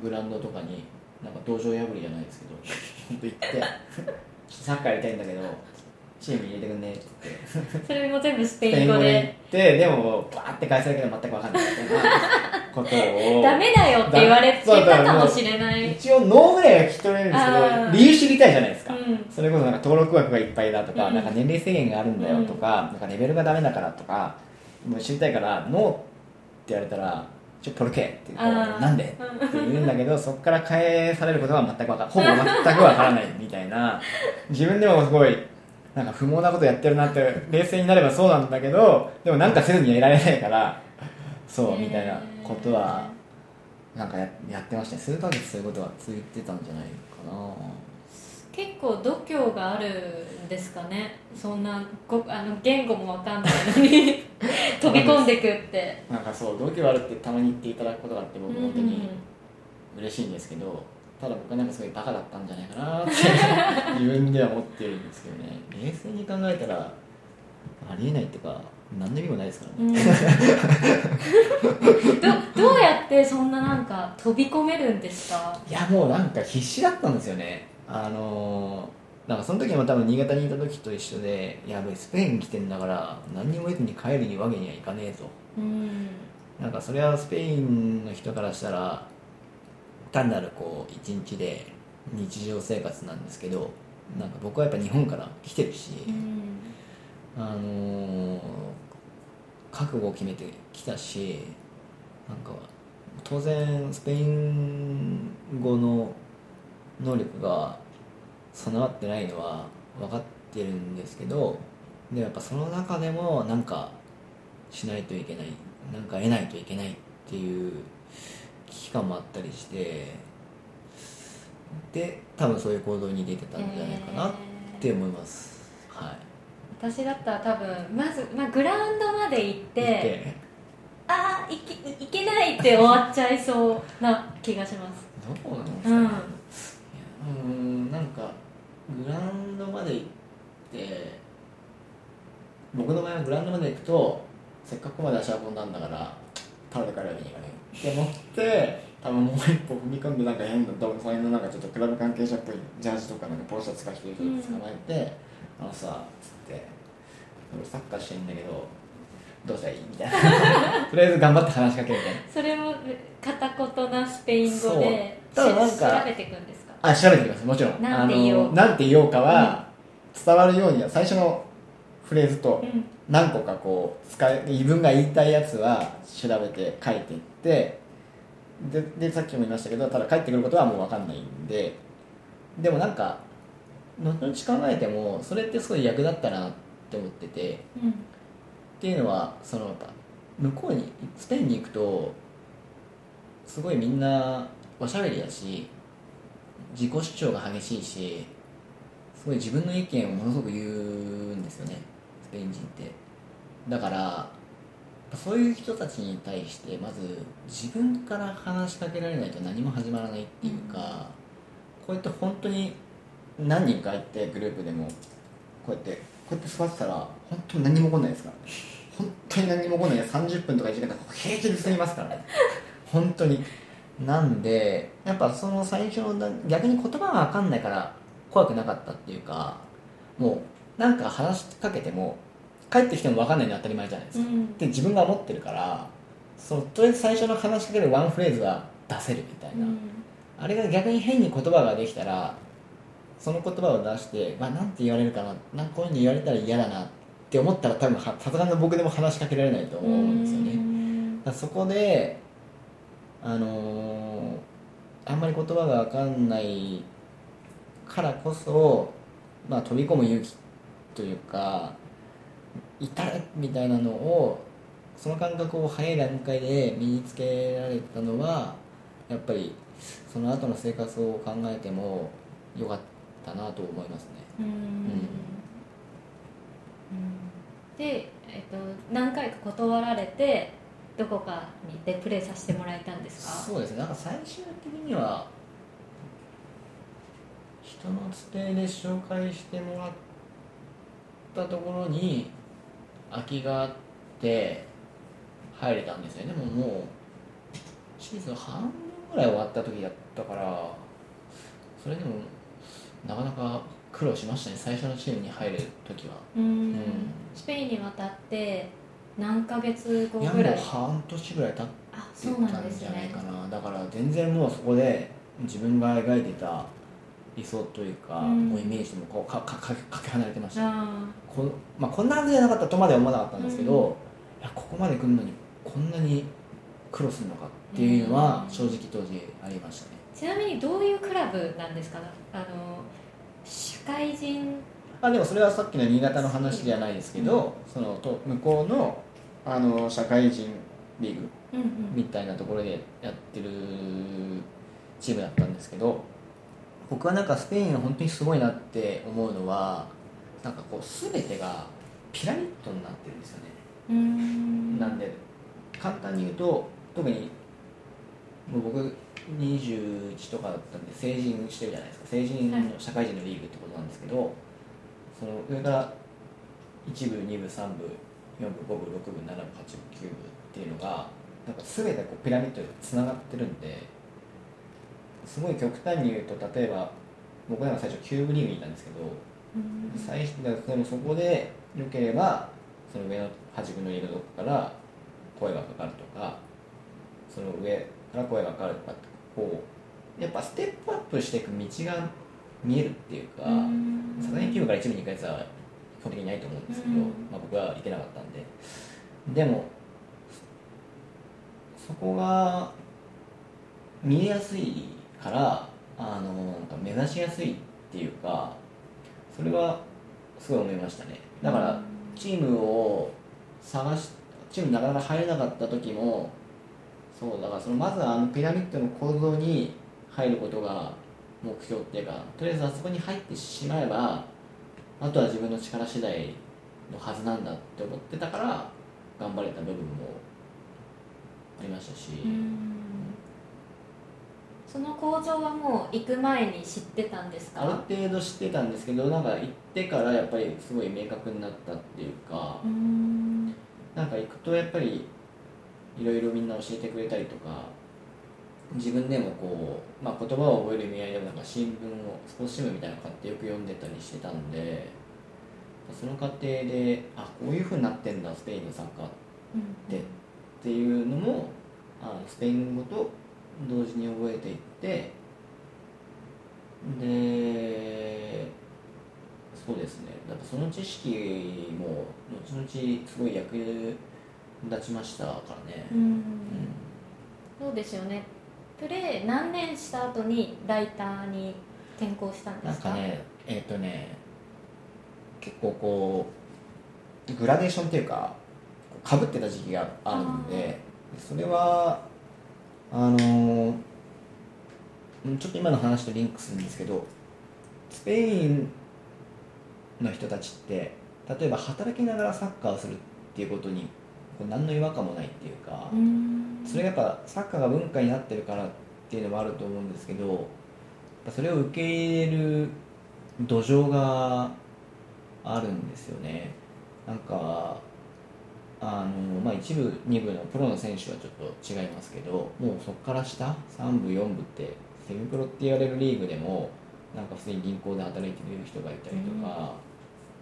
グラウンドとかになんか道場破りじゃないですけど 本当行ってサッカーやりたいんだけどチームに入れてくんねって言って。それも全部スペイン語で。語で行ってでもバーって返されるけど全く分かんないみたいなことを。ダメだよって言われてたかもしれない。一応ノーぐらいは聞き取れるんですけど理由知りたいじゃないですか、うん。それこそなんか登録枠がいっぱいだとか,、うん。なんか年齢制限があるんだよとか,、なんかレベルがダメだからとかもう知りたいからノーって言われたらちょポルケって言うなんで？って言うんだけどそこから返されることは全く分かほぼ全く分からないみたいな。自分でもすごいなんか不毛なことやってるなって冷静になればそうなんだけどでもなんかせずにはいられないからそうみたいなことはなんかややってましたね。数ヶ月そういうことは続いてたんじゃないかな。結構度胸があるんですかね。そんなごあの言語もわかんないのに 飛び込んでくって。なんかそう度胸あるってたまに言っていただくことがあって僕本当に嬉しいんですけどただ僕はなんかすごいバカだったんじゃないかなって 自分では思ってるんですけどね。冷静に考えたらありえないっていうか何の意味もないですからね、うん、どどうやってそんななんか飛び込めるんですか？いやもうなんか必死だったんですよね。あのー、なんかその時も多分新潟にいた時と一緒でやべえスペイン来てんだから何にも得ずに帰るにわけにはいかねえぞうん。なんかそれはスペインの人からしたら単なるこう一日で日常生活なんですけどなんか僕はやっぱ日本から来てるし、うん。あのー覚悟を決めてきたしなんか当然スペイン語の能力が備わってないのは分かってるんですけどでやっぱその中でもなんかしないといけないなんか得ないといけないっていう危機感もあったりしてで多分そういう行動に出てたんじゃないかなって思います、はい。私だったら多分まず、まあ、グラウンドまで行ってでああいけいけないって終わっちゃいそうな気がします。どこなんですかね。うん。うーんなんかグラウンドまで行って僕の場合はグラウンドまで行くとせっかくここまで足運んだんだからタダで帰るわけにいかな。いって思って多分もう一歩踏み込んでなんか変などその辺のなんかちょっとクラブ関係者っぽいジャージとかなんかポロシャツか着てる人捕まえて「あのさ」っつって「俺サッカーしてんだけどどうしたらいい?」みたいな。とりあえず頑張って話しかけるみたいな。それも片言なスペイン語でそう。ただなんか調べていくんですか？あ調べてきますもちろん。なんて言おう。なんて言おうかは伝わるように最初のフレーズとうん何個かこう使い自分が言いたいやつは調べて書いていってででさっきも言いましたけどただ帰ってくることはもう分かんないんででもなんか後々考えてもそれってすごい役立ったなって思っててうんっていうのはその向こうにスペインに行くとすごいみんなおしゃべりだし自己主張が激しいしすごい自分の意見をものすごく言うんですよね。ペインって。だからそういう人たちに対してまず自分から話しかけられないと何も始まらないっていうか、こうやって本当に何人かいてグループでもこうやってこうやって座ってたら本当に何も起こんないですから。本当に何も起こんない。30分とか1時間とか平気で進みますからね。本当に。なんでやっぱその最初の逆に言葉が分かんないから怖くなかったっていうかもうなんか話しかけても帰ってきても分かんないのは当たり前じゃないですか、うん。で自分が思ってるからそのとりあえず最初の話しかけるワンフレーズは出せるみたいな、あれが逆に変に言葉ができたらその言葉を出して、まあ、なんて言われるかななんかこういうの言われたら嫌だなって思ったら多分はさすがの僕でも話しかけられないと思うんですよね、ねだからそこであのーあんまり言葉が分かんないからこそ、まあ、飛び込む勇気というかいたれみたいなのをその感覚を早い段階で身につけられたのはやっぱりその後の生活を考えても良かったなと思いますね。うん。で、えっと、何回か断られてどこかにでプレーさせてもらえたんですか？そうですね。なんか最終的には人のつてで紹介してもらったところに空きがあって入れたんですよね。でももうシーズン半分ぐらい終わった時だったからそれでもなかなか苦労しましたね。最初のチームに入る時は。うん。うん。スペインに渡って何ヶ月後い？やもうぐらい半年ぐらい経ってたんじゃないですね。かな、だから全然もうそこで自分が描いてた理想というか、うん。もうイメージもこうかかかかけ離れてました。あこ,、まあ、こんなはずじゃなかったとまでは思わなかったんですけど、いやここまで来るのにこんなに苦労するのかっていうのはうん。正直当時ありましたね、ーちなみにどういうクラブなんですか？あの社会人？ああでもそれはさっきの新潟の話じゃないですけど、そのと向こうのあの社会人リーグうんうん。みたいなところでやってるチームだったんですけど僕はなんかスペインが本当にすごいなって思うのはなんかこう全てがピラミッドになってるんですよね、なんで簡単に言うと特にもう僕21とかだったんで成人してるじゃないですか。成人の社会人のリーグってことなんですけど、その上から1部2部3部4部5部6部7部8部9部っていうのがなんか全てこうピラミッドでつながってるんですごい極端に言うと例えば僕らが最初9部リーグにいたんですけどうん。最初でもそこで良ければその上の端部のいるとこから声がかかるとかその上から声がかかるとかってこうやっぱステップアップしていく道が見えるっていうかうん。さすがに9部から1部に行くやつは基本的にいないと思うんですけど、うん。まあ、僕は行けなかったんで。でもそこが見えやすいからあのなんか目指しやすいっていうかそれはすごい思いましたね。だからチームを探しチームなかなか入れなかった時もそうだからそのまずはあのピラミッドの構造に入ることが目標っていうかとりあえずあそこに入ってしまえばあとは自分の力次第のはずなんだって思ってたから頑張れた部分もありましたし、その構造はもう行く前に知ってたんですあるか程度知ってたんですけどなんか行ってからやっぱりすごい明確になったっていうか、うん。なんか行くとやっぱりいろいろみんな教えてくれたりとか自分でもこう、まあ、言葉を覚える意味合いでもなんか新聞をスポーツ新聞みたいなの買ってよく読んでたりしてたんでその過程であこういうふうになってんだスペインのサッカーってっていうのもあのスペイン語と同時に覚えていってでそうですね。やっぱその知識も後々すごい役立ちましたからね、うん。うん。そうですよね。プレー何年した後にライターに転校したんでなんすかかねえっ、とね結構こうグラデーションっていうかかぶってた時期があるんでそれはあのーうんちょっと今の話とリンクするんですけどスペインの人たちって例えば働きながらサッカーをするっていうことに何の違和感もないっていうか、うん。それがやっぱサッカーが文化になってるからっていうのもあると思うんですけどそれを受け入れる土壌があるんですよね。なんかあの、まあ、一部二部のプロの選手はちょっと違いますけどもうそこから下3部4部ってセミプロって言われるリーグでもなんか普通に銀行で働いてる人がいたりとか、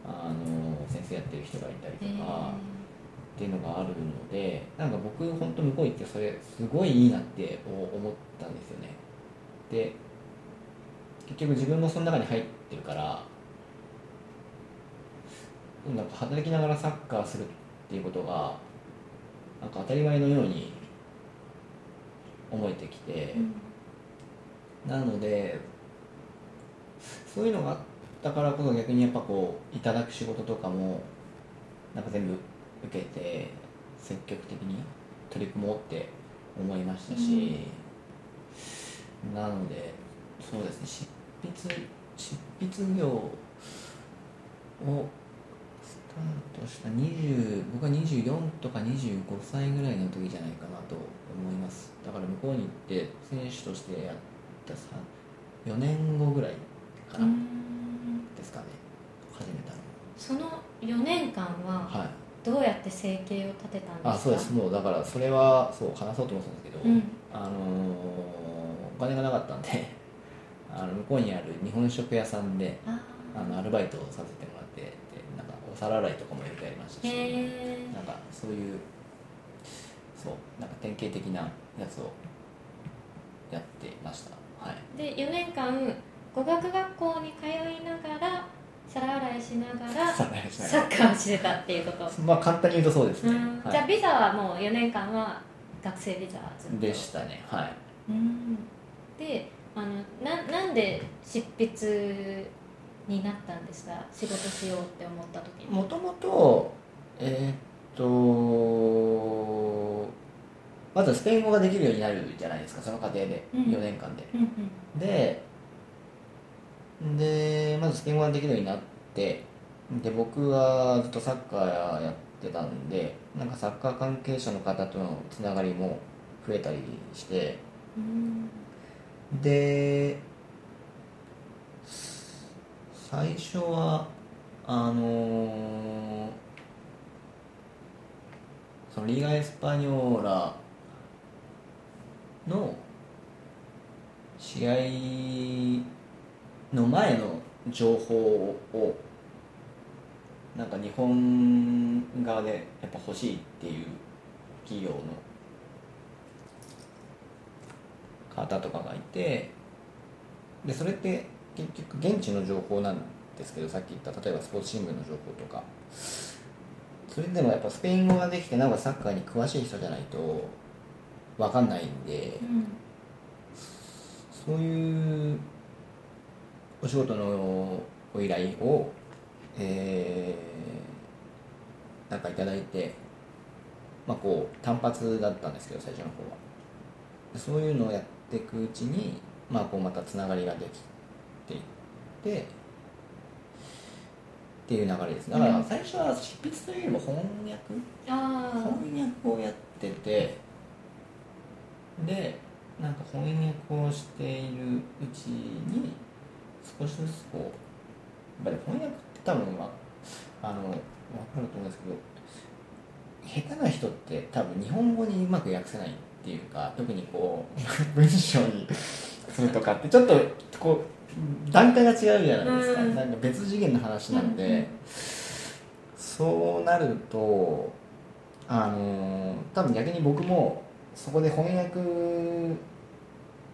あの先生やってる人がいたりとか。っていうのがあるのでなんか僕本当向こう行ってそれすごいいいなって思ったんですよねで結局自分もその中に入ってるからなんか働きながらサッカーするっていうことがなんか当たり前のように思えてきて、なのでそういうのがあったからこそ逆にやっぱこういただく仕事とかもなんか全部受けて積極的に取り組もうって思いましたし、なのでそうですね執筆執筆業をスタートした20僕は24とか25歳ぐらいの時じゃないかなと思います。だから向こうに行って選手としてやったさ4年後ぐらいかな、うん。ですかね。始めたのその4年間ははい。どうやって生計を立てたんですか？あそうです。もうだからそれはそう話そうと思ってたんですけど、うん。あのーお金がなかったんであの向こうにある日本食屋さんでああのアルバイトをさせても皿洗いとかもよくやりましたしなんかそういうそうなんか典型的なやつをやってました。はい。で4年間語学学校に通いながら皿洗いしながらサがッカーをしてたっていうこと、まあ簡単に言うとそうですね、うん。はい。じゃあビザはもう4年間は学生ビザでしたね。はい。うん。であのななんで執筆になったんですか仕事しようって思った時に。もともとえーっとまずスペイン語ができるようになるじゃないですかその過程で、うん。4年間で。うんうん。ででまずスペイン語ができるようになってで僕はずっとサッカーやってたんでなんかサッカー関係者の方とのつながりも増えたりして。うん。で最初はあのーそのリーガ・エスパニョーラの試合の前の情報をなんか日本側でやっぱ欲しいっていう企業の方とかがいてでそれって結局現地の情報なんですけどさっき言った例えばスポーツ新聞の情報とか。それでもやっぱスペイン語ができてなおかサッカーに詳しい人じゃないと分かんないんでうんそういうお仕事のお依頼を、えーなんかいただいて、まあ、こう単発だったんですけど最初の方は。そういうのをやっていくうちに、まあ、こうまたつながりができてってっていう流れです。だからうん。最初は執筆というよりも翻訳？翻訳をやっててでなんか翻訳をしているうちに少しずつこうやっぱり翻訳って多分まああの分かると思うんですけど下手な人って多分日本語にうまく訳せないっていうか特にこう 文章にするとかってちょっとこう段階が違うじゃないですか、うん。なんか別次元の話なんで、うん。うんそうなるとあの多分逆に僕もそこで翻訳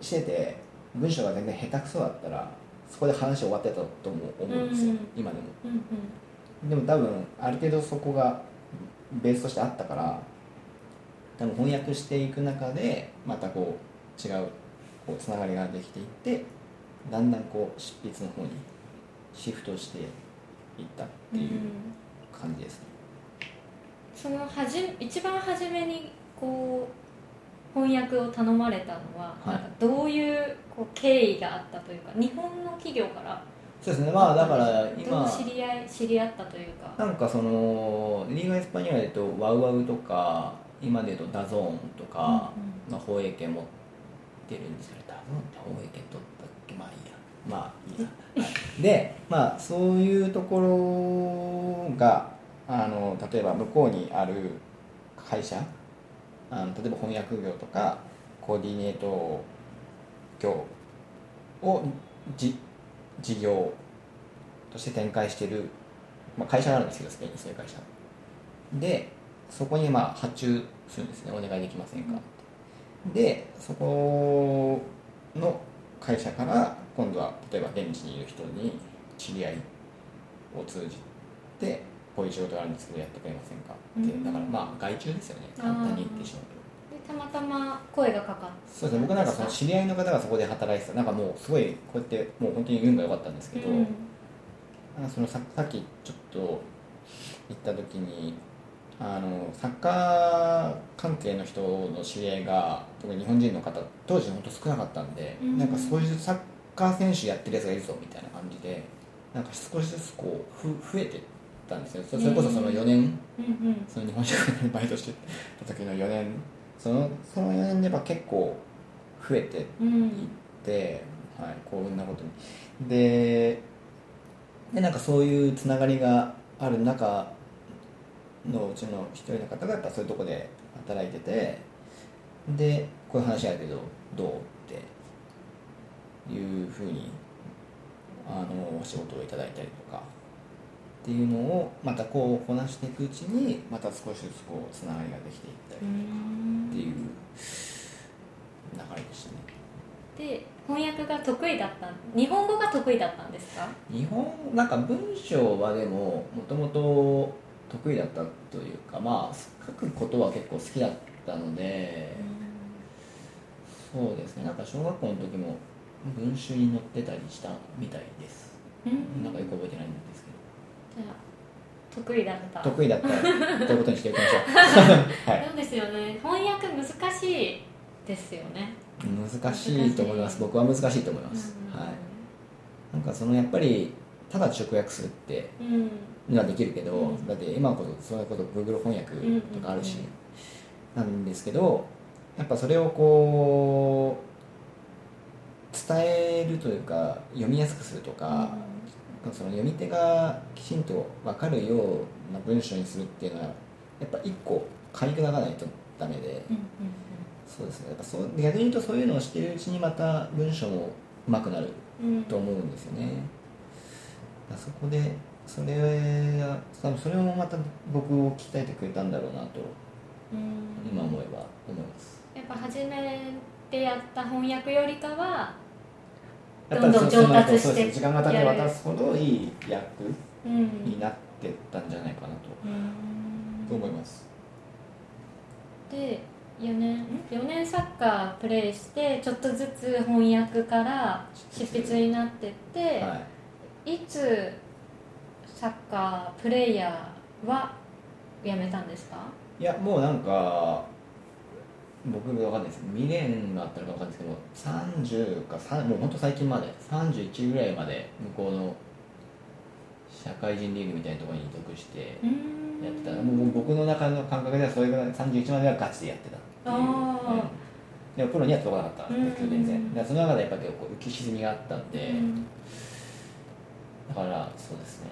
してて文章が全然下手くそだったらそこで話終わってたと思うんですよ、うん。今でも。うんうん。でも多分ある程度そこがベースとしてあったから多分翻訳していく中でまたこう違うこうつながりができていってだんだんこう執筆の方にシフトしていったっていう感じですね、そのはじ一番初めにこう翻訳を頼まれたのは、はい。なんかどういうこう経緯があったというか日本の企業からそうですね。まあだから今知り合い知り合ったというか。なんかそのリーガ・エスパニョーラうと WOWOW とか今で言うと DAZN とか、まあ、放映権持ってるんですけど DAZN って放映権取っまあいいや、はいでまあそういうところがあの例えば向こうにある会社あの例えば翻訳業とかコーディネート業をじ事業として展開してる、まあ、会社があるんですけどスペインにそういう会社。でそこにまあ発注するんですね。お願いできませんかって。でそこの会社から今度は例えば現地にいる人に知り合いを通じてこういう仕事があるんですけどやってくれませんか？ってうん。だからまあ外注ですよね。簡単に言ってしまうと。でたまたま声がかかってそうですね。僕なんかその知り合いの方がそこで働いてた。なんかもうすごいこうやってもう本当に運が良かったんですけど、うん。そのささっきちょっと行った時にあのサッカー関係の人の知り合いが特に日本人の方当時本当少なかったんで、うん。なんかそういうサッカー選手やってるやつがいるぞみたいな感じでなんか少しずつこうふ増えてったんですよ。そそれこそその4年、うんうん。その日本食でバイトしてた時の4年。そのその4年でやっぱ結構増えてうん行って、はい、幸運なことに。ででなんかそういうつながりがある中のうちの一人の方がやっぱそういうとこで働いててでこういう話あるけどどう？いうふうにあのお仕事をいただいたりとかっていうのをまたこうこなしていくうちにまた少しずつこうつながりができていったりうんっていう流れでしたね。で翻訳が得意だった日本語が得意だったんですか？日本なんか文章はでももともと得意だったというかまあ書くことは結構好きだったのでそうですね。なんか小学校の時も文集に載ってたりしたみたいです。うん。なんかよく覚えてないんですけじゃあ得意だった。ど得意だった。らということにしておきましょう。はい。そうですよね。翻訳難しいですよね。難しいと思います。僕は難しいと思います、はい。なんかそのやっぱりただ直訳するってうん。のはできるけど、うん。だって今こそそういうこと Google 翻訳とかあるし、うん。なんですけどやっぱそれをこう伝えるというか読みやすくするとか、その読み手がきちんと分かるような文章にするっていうのはやっぱ一個かいくならないとダメで、うんそうですね。やっぱそう逆に言うとそういうのをしているうちにまた文章もうまくなるうんうんと思うんですよね。だからそこでそれは多分それもまた僕を鍛えてくれたんだろうなとうん。今思えば思います。やっぱ初めてやった翻訳よりかはどんどん上達して時間が経てば経つほどいい役うん。になってったんじゃないかなと,、思います。で4年ん？4年サッカープレーしてちょっとずつ翻訳から執筆になってって、はい。い、つサッカープレイヤーは辞めたんですか？いやもうなんか僕わかんないです未練があったのかわかんないですけど30か3もう本当最近まで31ぐらいまで向こうの社会人リーグみたいなところに属してうん。やってた。もう僕の中の感覚ではそれぐらい31まではガチでやってたっていう、でもプロには届かなかったんですけど全うん然だその中でやっぱりこう浮き沈みがあったんで、うん。だからそうですね。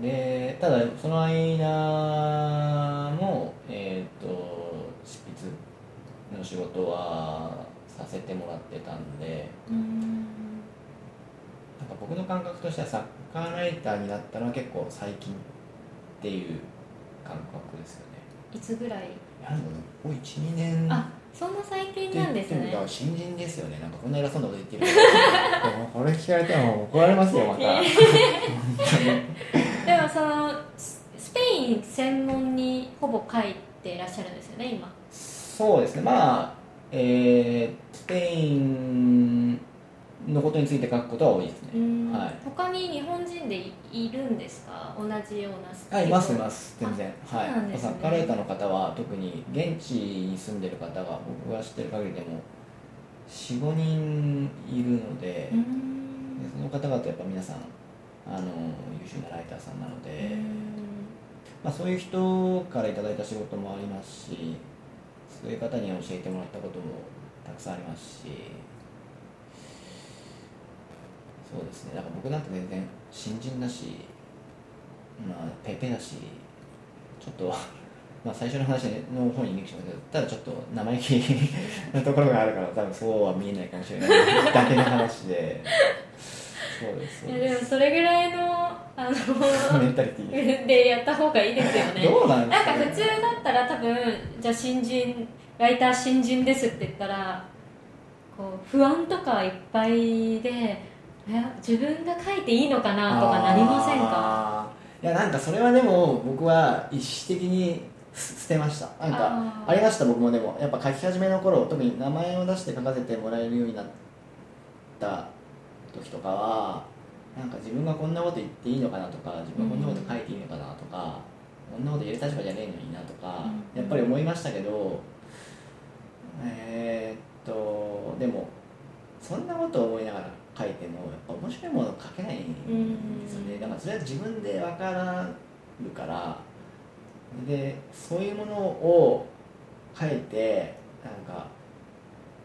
でただその間もえっ、と執筆の仕事はさせてもらってたんでうん。なんか僕の感覚としてはサッカーライターになったのは結構最近っていう感覚ですよね。いつぐらい？いやでもここ12年。あそんな最近なんですね。新人ですよね。なんかこんな偉そうなこと言ってる。けどもうこれ聞かれたらもう怒られますよまた。でもそのススペイン専門にほぼ書いていらっしゃるんですよね今そうですね。まあえー、スペインのことについて書くことは多いですね。うん。はい。他に日本人でいいるんですか？同じようなスあいますいます。全然。はい。ね。サッカーライターの方は特に現地に住んでる方が僕が知ってる限りでも45人いるのでその方々やっぱ皆さんあの優秀なライターさんなので、まあ、そういう人からいただいた仕事もありますしそういう方に教えてもらったこともたくさんありますしそうですね。だから僕なんて全然新人だしまあペペだしちょっとまあ最初の話の方にリンクしましたけどただちょっと生意気 なところがあるから多分そうは見えないかもしれない。だけの話で。そうですいやででもそれぐらいのあすのメンタリティー。でやった方がいいですよね。どうなんですか、ね、なんか普通だったら多分じゃあ新人ライター新人ですって言ったらこう不安とかいっぱいでえ自分が書いていいのかなとかなりませんか？いやなんかそれはでも僕は意識的に捨てました。なんかありました僕もでも。やっぱ書き始めの頃特に名前を出して書かせてもらえるようになった時とかはなんか自分がこんなこと言っていいのかなとか自分がこんなこと書いていいのかなとか、こんなこと言える立場じゃねえのになとか、うん。やっぱり思いましたけどえーっとでもそんなことを思いながら書いてもやっぱ面白いもの書けないんですよね、うん。だからそれは自分で分からるからでそういうものを書いてなんか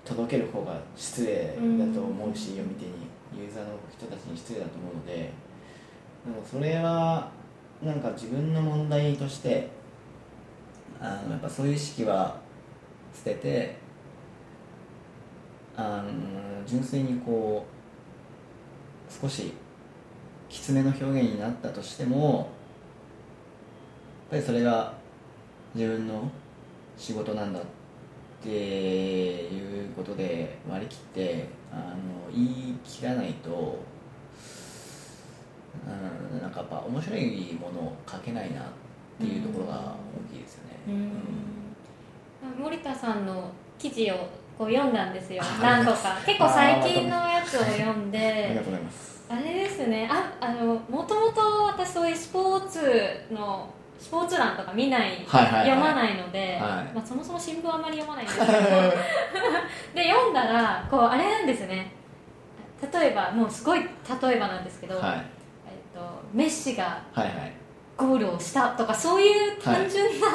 届ける方が失礼だと思うし、読み手にユーザーの人たちに失礼だと思うのででもそれはなんか自分の問題としてあのやっぱそういう意識は捨ててあの純粋にこう少しきつめの表現になったとしてもやっぱりそれが自分の仕事なんだっていうことで割り切ってあの言い切らないとうんなんかやっぱ面白いものを書けないなっていうところが大きいですよね。うん、森田さんの記事をこう読んだんですよ。何度か。結構最近のやつを読んで。ありがとうございますあれですね。ああのもともと私そういうスポーツのスポーツ欄とか見ない、読まないので、はい。まあ、そもそも新聞はあんまり読まないんですけど。で読んだらこうあれなんですね。例えばもうすごい例えばなんですけど、はい。えっと、メッシがゴールをしたとかそういう単純な、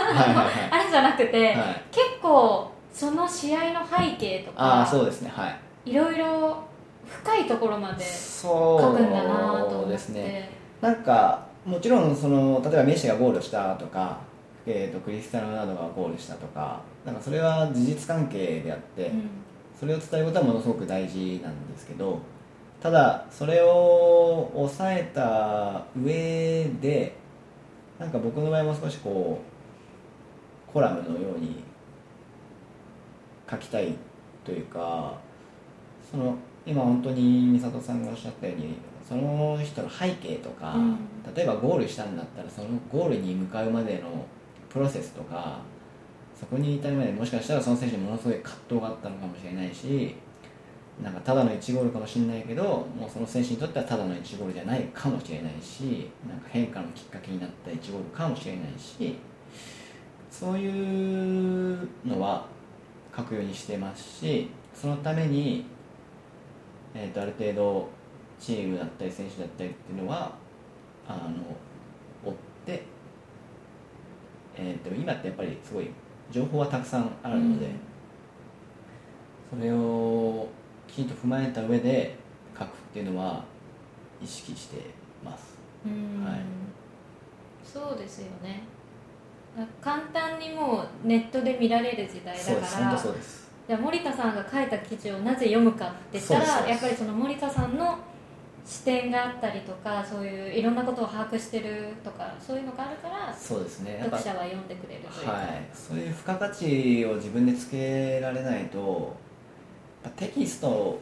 あれじゃなくて、はい。結構その試合の背景とかああそうですね。はい。いろいろ深いところまでそ書くんだなと思って。うですね。なんかもちろんその例えばメッシがゴールしたとか、えー、とクリスタィアーノ・ロナウドがゴールしたとかなんかそれは事実関係であって、うん。それを伝えることはものすごく大事なんですけどただそれを抑えた上でなんか僕の場合も少しこうコラムのように書きたいというかその今本当に美里さんがおっしゃったようにその人の背景とか、うん。例えばゴールしたんだったらそのゴールに向かうまでのプロセスとかそこに至るまでもしかしたらその選手にものすごい葛藤があったのかもしれないしなんかただの1ゴールかもしれないけどもうその選手にとってはただの1ゴールじゃないかもしれないしなんか変化のきっかけになった1ゴールかもしれないしそういうのは書くようにしてますしそのために、えー、とある程度チームだったり選手だったりっていうのはあの追って、えー、でも今ってやっぱりすごい情報はたくさんあるので、それをきちんと踏まえた上で書くっていうのは意識してます。うん。はい。そうですよね。簡単にもうネットで見られる時代だそうです。本から当そうです。じゃあ森田さんが書いた記事をなぜ読むかって言ったらやっぱりその森田さんの視点があったりとかそういういろんなことを把握してるとかそういうのがあるからそうですね。読者は読んでくれるというか、はい、そういう付加価値を自分でつけられないとテキスト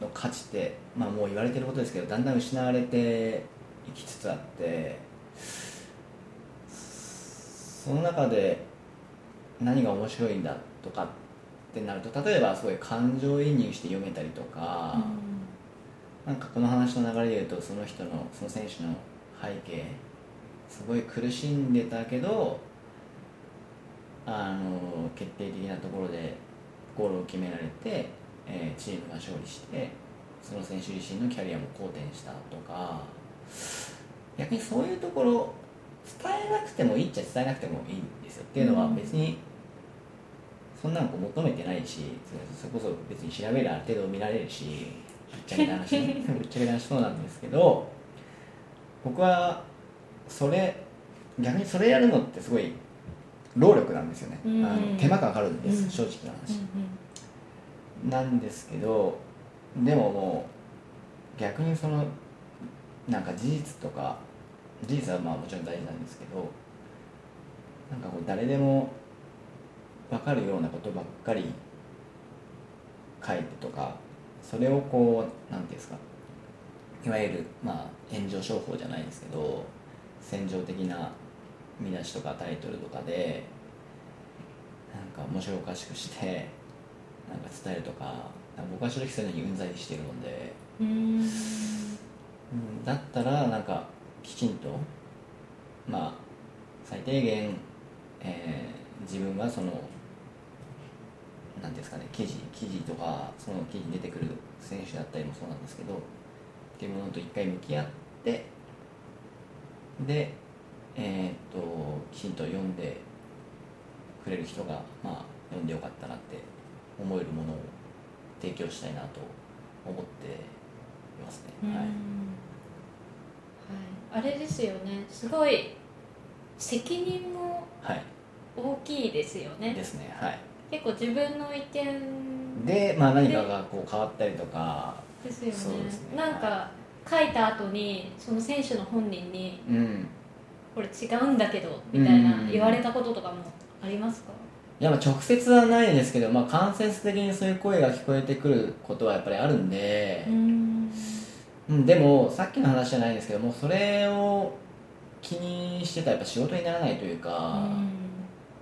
の価値って、まあ、もう言われてることですけどだんだん失われていきつつあってその中で何が面白いんだとかってなると例えばすごい感情移入して読めたりとか、なんかこの話の流れでいうとその人のその選手の背景すごい苦しんでたけどあの決定的なところでゴールを決められて、えーチームが勝利してその選手自身のキャリアも好転したとか逆にそういうところ伝えなくてもいいっちゃ伝えなくてもいいんですよ。っていうのはうん。別にそんなのこう求めてないしそれこそ別に調べるある程度見られるしぶっちゃけた話ね。ぶっちゃけた話そうなんですけど僕はそれ逆にそれやるのってすごい労力なんですよね、うん。あの手間がかかるんです、うん。正直な話、うんなんですけどでももう逆にそのなんか事実とか事実はまあもちろん大事なんですけどなんかこう誰でも分かるようなことばっかり書いてとかそれをこうなんていうんですか。いわゆるまあ炎上商法じゃないですけど戦場的な見出しとかタイトルとかでなんか面白おかしくしてなんか伝えるとか僕は正直そういうのにうんざりしてるので、うん。うんだったらなんかきちんとまあ最低限、えー自分がそのなんていうんですかね記事記事とかその記事に出てくる選手だったりもそうなんですけどっていうものと一回向き合ってでえーっときちんと読んでくれる人がまあ読んでよかったなって思えるものを提供したいなと思っていますね、はい。はい、あれですよね。すごい責任もはい。大きいですよね。ですね。はい結構自分の意見で、まあ、何かがこう変わったりとか。ですよね。ね。なんか書いた後にその選手の本人にうん。これ違うんだけどみたいなうん。言われたこととかもありますか？いやまあ直接はないですけど、まあ、間接的にそういう声が聞こえてくることはやっぱりあるんで。う、ん。うん、でもさっきの話じゃないですけどもそれを気にしてたらやっぱ仕事にならないというか、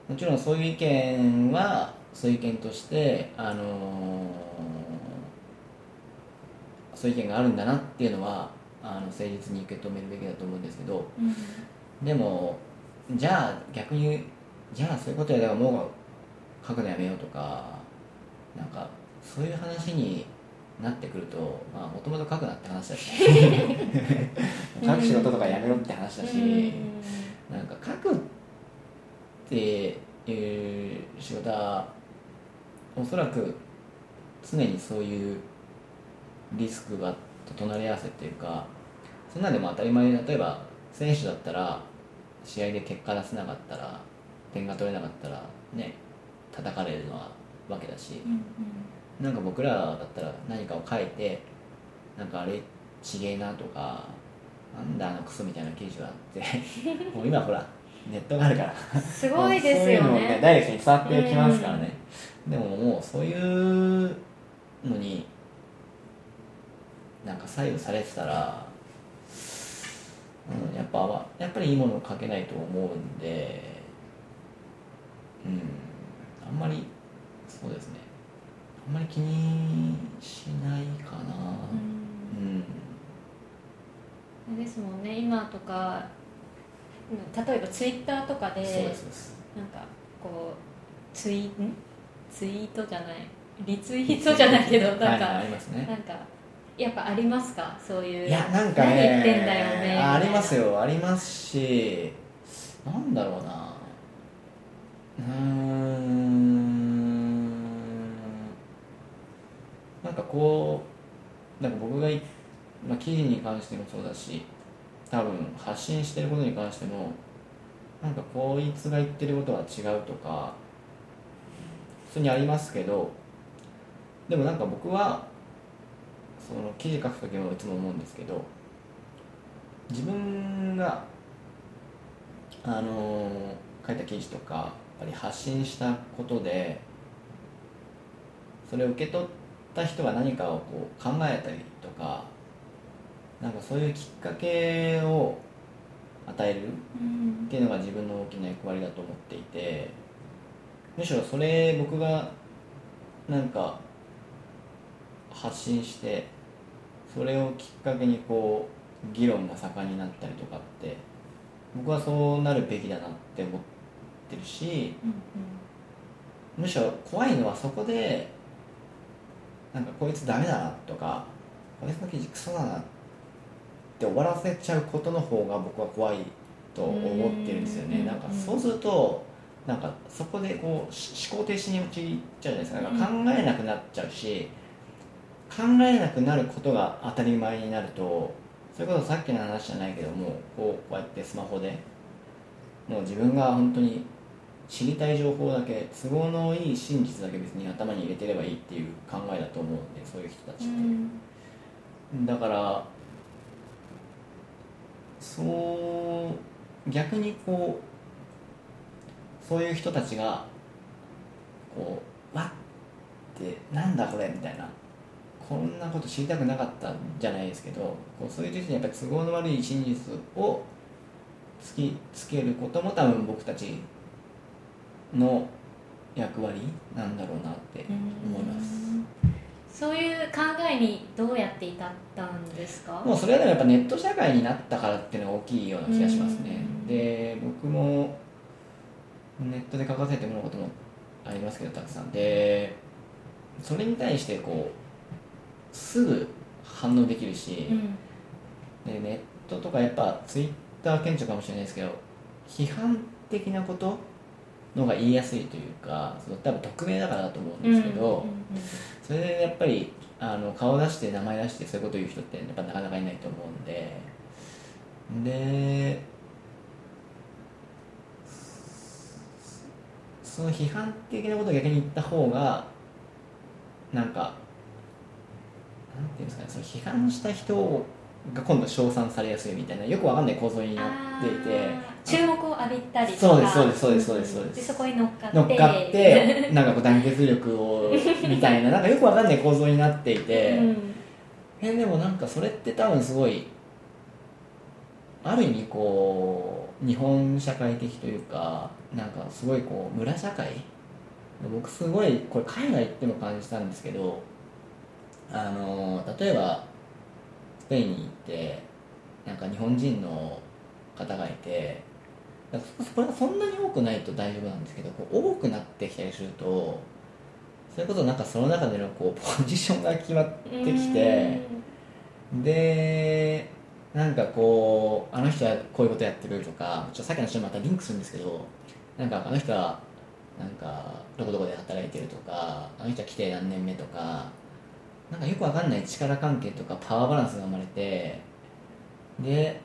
もちろんそういう意見はそういう意見として、あのーそういう意見があるんだなっていうのはあの誠実に受け止めるべきだと思うんですけどうんでもじゃあ逆にじゃあそういうことやだからもう書くのやめようとかなんかそういう話になってくるとまあもともと書くなって話だし。書く仕事とかやめろって話だし、なんか書くっていう仕事はおそらく常にそういうリスクがと隣り合わせっていうかそんなんでも当たり前で例えば選手だったら試合で結果出せなかったら点が取れなかったらね叩かれるのはわけだし、なんか僕らだったら何かを書いてなんかあれちげえなとかなんだあのクソみたいな記事があって もう今ほらネットがあるから。すごいですよそういうのダイレクトに伝わってきますからね、でももうそういうのになんか左右されてたら、うん、やっぱやっぱりいいものを書けないと思うんでうんあんまりそうですね。あんまり気にしないかな。うん、あれですもんね。今とかうん例えばツイッターとかでなんかこうツイん？ツイートじゃないリツイートじゃないけどなんか、はいはいありますね。なんかやっぱありますか？そういういやなんか何ね言ってんだよねあありますよよ。ありますしなんだろうな。うーん。なんかこうなんか僕がい、まあ、記事に関してもそうだし多分発信してることに関してもなんかこいつが言ってることは違うとか普通にありますけどでもなんか僕はその記事書く時もいつも思うんですけど自分があの書いた記事とかやっぱり発信したことでそれを受け取った人が何かをこう考えたりとかなんかそういうきっかけを与えるうん。っていうのが自分の大きな役割だと思っていてむしろそれ僕がなんか発信してそれをきっかけにこう議論が盛んになったりとかって僕はそうなるべきだなって思ってるしうんむしろ怖いのはそこでなんかこいつダメだなとかこいつの記事クソだなって終わらせちゃうことの方が僕は怖いと思ってるんですようん。ねなんかそうするとなんかそこでこうし思考停止に陥っちゃうじゃないですか。なんか考えなくなっちゃうし考えなくなることが当たり前になるとそれこそさっきの話じゃないけどもこうこうやってスマホでもう自分が本当に知りたい情報だけ都合のいい真実だけ別に頭に入れてればいいっていう考えだと思うんでそういう人たちうって、ん。だからそう逆にこうそういう人たちがこうわっってなんだこれみたいなこんなこと知りたくなかったんじゃないですけどこうそういう人たちにやっぱり都合の悪い真実を突きつけることも多分僕たちの役割なんだろうなって思います。そういう考えにどうやって至ったんですか？もうそれはでもやっぱネット社会になったからっていうのが大きいような気がしますね。うん。で僕もネットで書かせてもらうこともありますけどたくさん。でそれに対してこうすぐ反応できるし、うん。でネットとかやっぱツイッター顕著かもしれないですけど批判的なことのが言いやすいというかその多分匿名だからだと思うんですけど、それでやっぱりあの顔出して名前出してそういうこと言う人ってやっぱなかなかいないと思うんで。でその批判的なことを逆に言った方がなんかなんていうんですかねその批判した人が今度称賛されやすいみたいなよくわかんない構造になっていて。注目を浴びたりとか。そうですそうですそうですそうですそうです。でそこに乗っかって。乗っかってなんかこう団結力をみたいななんかよくわかんない構造になっていて、うん。えでもなんかそれって多分すごいある意味こう日本社会的というかなんかすごいこう村社会。僕すごいこれ海外行っても感じたんですけどあの例えばスペインに行ってなんか日本人の方がいてだからこれがそんなに多くないと大丈夫なんですけどこう多くなってきたりするとそれこそなんかその中でのこう ポジションが決まってきてでなんかこうあの人はこういうことやってるとかちょっとさっきの人またリンクするんですけどなんかあの人はなんかどこどこで働いてるとかあの人は来て何年目とかなんかよくわかんない力関係とかパワーバランスが生まれてで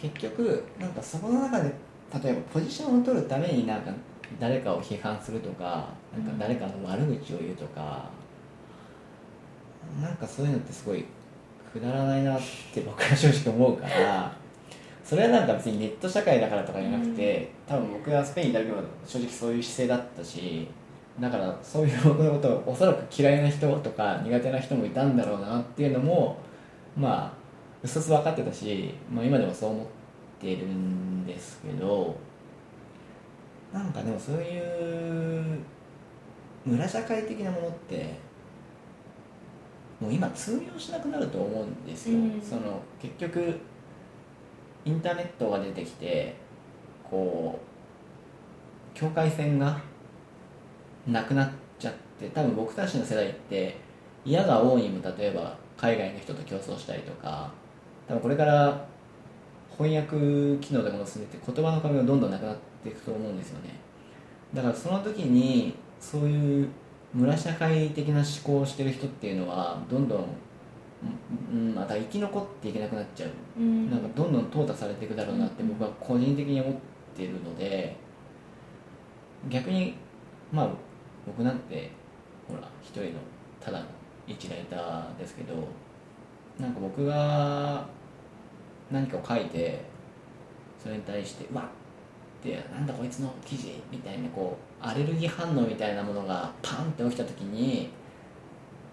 結局なんかそこの中で例えばポジションを取るためになんか誰かを批判するとかなんか誰かの悪口を言うとか、なんかそういうのってすごいくだらないなって僕は正直思うからそれはなんか別にネット社会だからとかじゃなくて、多分僕がスペインにいた時は正直そういう姿勢だったしだからそういう僕のことをおそらく嫌いな人とか苦手な人もいたんだろうなっていうのもまあうすうす分かってたし、まあ、今でもそう思ってるんですけどなんかでもそういう村社会的なものってもう今通用しなくなると思うんですよ、うん。その結局インターネットが出てきてこう境界線がなくなっちゃって多分僕たちの世代って嫌が多いにも例えば海外の人と競争したりとか多分これから翻訳機能とかも進んでて言葉の壁がどんどんなくなっていくと思うんですよね。だからその時にそういう村社会的な思考をしてる人っていうのはどんどん、うん、また生き残っていけなくなっちゃう。うん。なんかどんどん淘汰されていくだろうなって僕は個人的に思っているので逆にまあ僕なんてほら一人のただの一ライターですけどなんか僕が何かを書いてそれに対してうわっってなんだこいつの記事みたいなこうアレルギー反応みたいなものがパンって起きた時に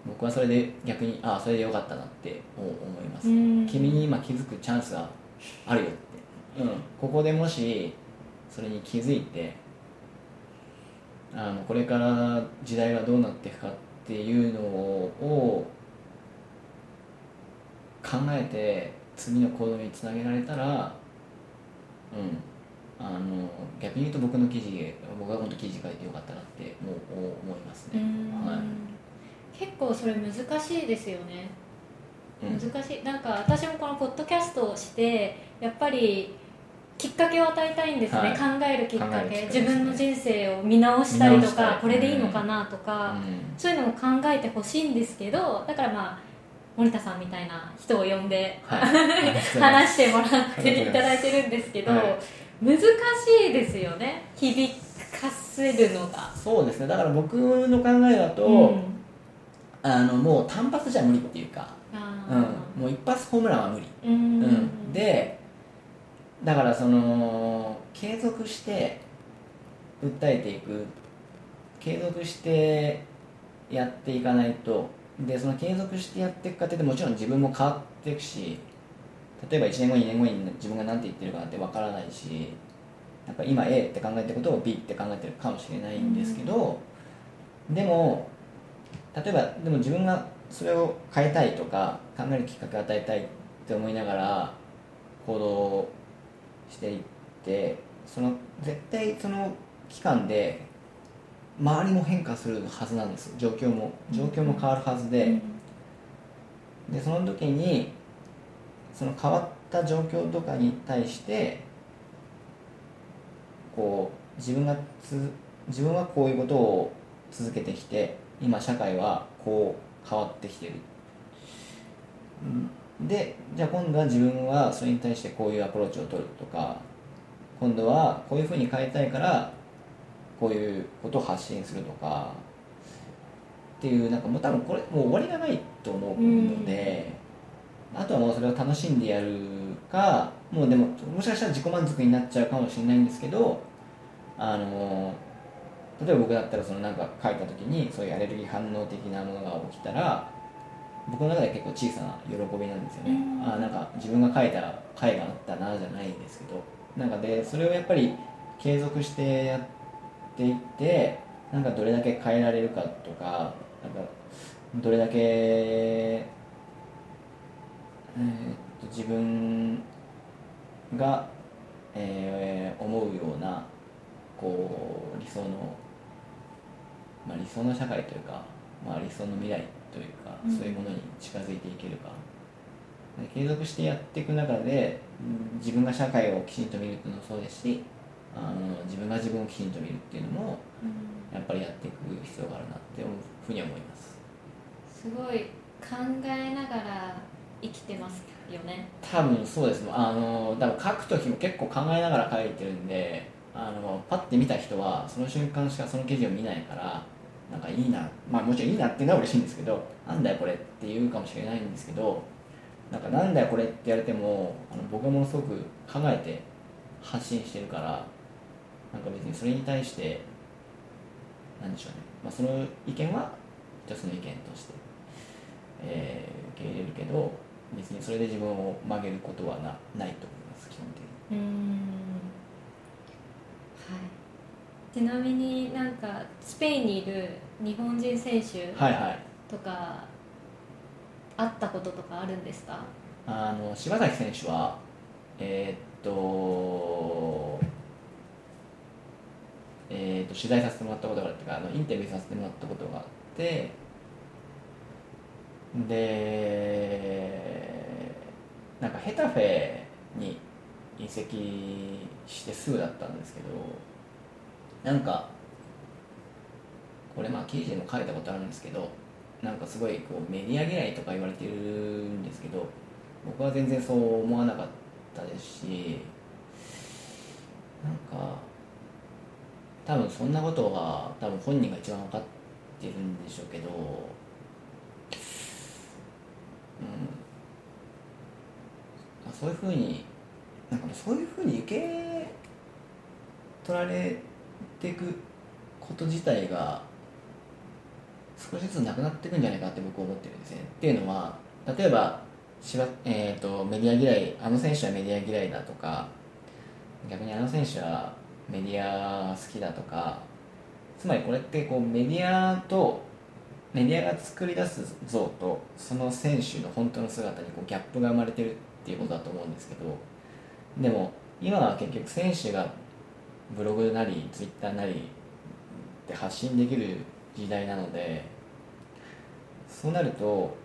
僕はそれで逆にああそれでよかったなって思います、うん。君に今気づくチャンスがあるよって、うん、ここでもしそれに気づいてあのこれから時代がどうなっていくかっていうのを考えて次の行動につなげられたらうん。あの逆に言うと僕の記事僕が本当記事書いてよかったなってもう思いますね、うん。はい。結構それ難しいですよね。うん。難しい。なんか私もこのポッドキャストをしてやっぱりきっかけを与えたいんですね、はい。考えるきっかけ。ね。自分の人生を見直したりとかこれでいいのかなとか、うん。そういうのも考えてほしいんですけどだからまあ森田さんみたいな人を呼んではい。話してもらっていただいてるんですけど、はい難しいですよね。響かせるのが。そうですね。だから僕の考えだと、うん。あのもう単発じゃ無理っていうか、あうん、もう一発ホームランは無理、ーうん。うん、でだからその継続して訴えていく。継続してやっていかないとでその継続してやっていく過程でもちろん自分も変わっていくし例えば1年後2年後に自分が何て言ってるかなんてわからないしなんか今 A って考えてることを B って考えてるかもしれないんですけど、でも例えばでも自分がそれを変えたいとか考えるきっかけを与えたいって思いながら行動していってその絶対その期間で周りも変化するはずなんです状況も。状況も変わるはずで、でその時にその変わった状況とかに対してこう自分がつ自分はこういうことを続けてきて今社会はこう変わってきてる。うん。でじゃあ今度は自分はそれに対してこういうアプローチを取るとか今度はこういうふうに変えたいからこういうことを発信するとかっていうなんかもう多分これもう終わりがないと思うので、あとはもうそれを楽しんでやるかもうでももしかしたら自己満足になっちゃうかもしれないんですけどあの例えば僕だったらそのなんか書いた時にそういうアレルギー反応的なものが起きたら僕の中で結構小さな喜びなんですよね、うん。あなんか自分が書いた回があったなじゃないんですけど。なんかでそれをやっぱり継続してやっていってなんかどれだけ変えられるかとかなんかどれだけ、えーっと自分が、えー思うようなこう理想の、まあ、理想の社会というか、まあ、理想の未来というか、うん。そういうものに近づいていけるか。で継続してやっていく中でうん自分が社会をきちんと見るのもそうですしあの自分が自分をきちんと見るっていうのもやっぱりやっていく必要があるなってふうに思います。すごい考えながら生きてますよね。多分そうです。あのだから書く時も結構考えながら書いてるんであのパッて見た人はその瞬間しかその記事を見ないからなんかいいなまあもちろんいいなっていうのは嬉しいんですけどなんだよこれって言うかもしれないんですけどなんかなんだよこれって言われてもあの僕はものすごく考えて発信してるからなんか別にそれに対してなんでしょうね、まあ、その意見は一つの意見として、えー受け入れるけど別にそれで自分を曲げることはなないと思います基本的に。うん。はい。ちなみになんかスペインにいる日本人選手はいはい。とか会ったこととかあるんですか？あの柴崎選手はえーっとえーっと取材させてもらったことがあるっていうかあのインタビューさせてもらったことがあってでなんかヘタフェに移籍してすぐだったんですけどなんかこれまあ記事でも書いたことあるんですけどなんかすごいこうメディア嫌いとか言われてるんですけど僕は全然そう思わなかったですしなんか多分そんなことが多分本人が一番分かってるんでしょうけど、うん、そういうふうになんかそういうふうに受け取られていくこと自体が少しずつなくなっていくんじゃないかって僕は思ってるんですね。っていうのは例えばしば、えー、とメディア嫌いあの選手はメディア嫌いだとか逆にあの選手はメディア好きだとかつまりこれってこうメディアとメディアが作り出す像とその選手の本当の姿にこうギャップが生まれてるっていうことだと思うんですけどでも今は結局選手がブログなりツイッターなりで発信できる時代なのでそうなると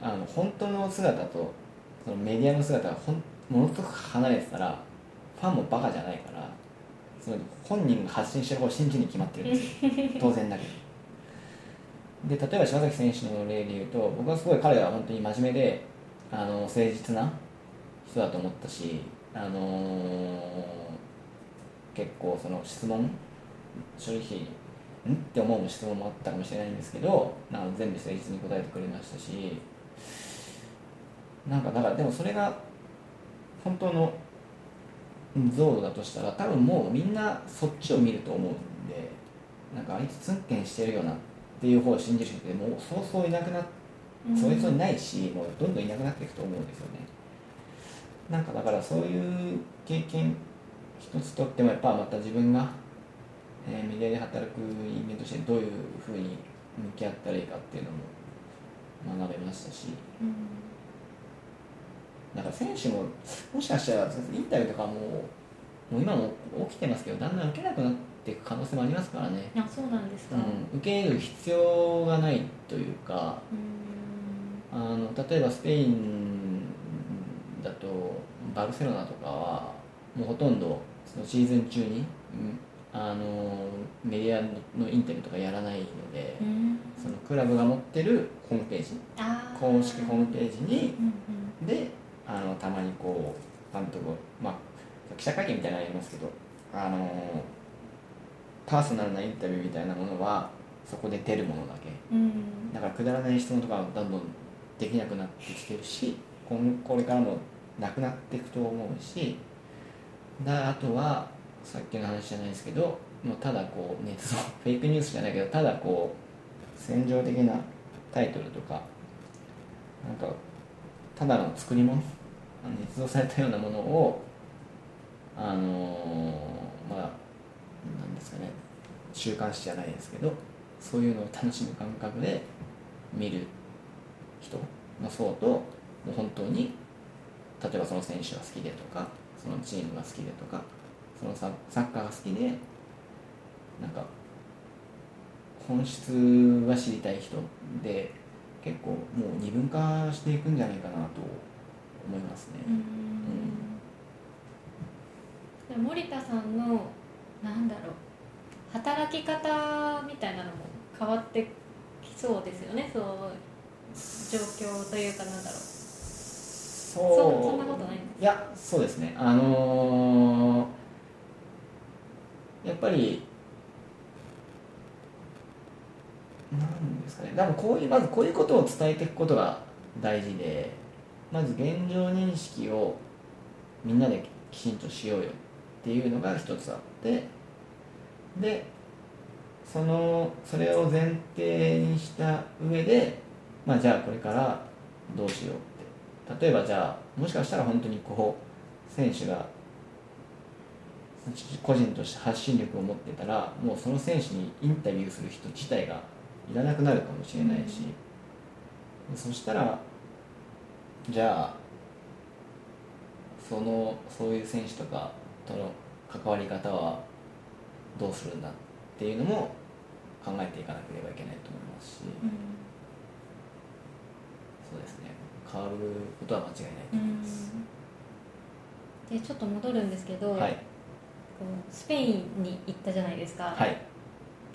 あの本当の姿とそのメディアの姿がほんものすごく離れてたらファンもバカじゃないからその本人が発信してる方を信じに決まってるんですよ。当然だけど。で例えば柴崎選手の例で言うと僕はすごい彼は本当に真面目であの誠実な人だと思ったし、あのー結構その質問正直ん？って思う質問もあったかもしれないんですけどなんか全部誠実に答えてくれましたしなんかだからでもそれが本当の像だとしたら多分もうみんなそっちを見ると思うんでなんかあいつツンケンしてるよなっていう方を信じる人ってもうそうそういなくなっそういう人いないしもうどんどんいなくなっていくと思うんですよね。なんかだからそういう経験一つとってもやっぱまた自分が、えーメディアで働く人間としてどういうふうに向き合ったらいいかっていうのも学べましたし。うんだから選手ももしかしたらインタビューとかももう今も起きてますけどだんだん受けなくなっていく可能性もありますからね、あそうなんですか。うん、受ける必要がないというかうん。あの例えばスペインだとバルセロナとかはもうほとんどそのシーズン中に、うん。あのメディアのインタビューとかやらないので、うん。そのクラブが持ってるホームページ公式ホームページにうん。であのたまにこう監督まあ記者会見みたいなのありますけどあのパーソナルなインタビューみたいなものはそこで出るものだけ。うん。うんだからくだらない質問とかはどんどんできなくなってきてるし今これからもなくなっていくと思うしだあとはさっきの話じゃないですけどもうただこうねその フェイクニュースじゃないけどただこう戦場的なタイトルとかなんかただの作り物捏造されたようなものをあのーまあなんですかね。週刊誌じゃないですけどそういうのを楽しむ感覚で見る人の層ともう本当に例えばその選手が好きでとかそのチームが好きでとかそのサッカーが好きでなんか本質が知りたい人で結構もう二分化していくんじゃないかなと思いますね。で森田さんのなんだろう働き方みたいなのも変わってきそうですよね。そう状況というかなんだろう。そうそそんなことないんですいやそうですね。あのーやっぱりなんですかね。多分こういうまずこういうことを伝えていくことが大事でまず現状認識をみんなできちんとしようよっていうのが一つあってでそのそれを前提にした上で、まあ、じゃあこれからどうしようって。例えばじゃあもしかしたら本当にこう選手が個人として発信力を持ってたらもうその選手にインタビューする人自体がいらなくなるかもしれないし、そしたらじゃあそのそういう選手とかとの関わり方はどうするんだっていうのも考えていかなければいけないと思いますし、そうですね。変わることは間違いないと思います。でちょっと戻るんですけど、はい、こうスペインに行ったじゃないですか、はい、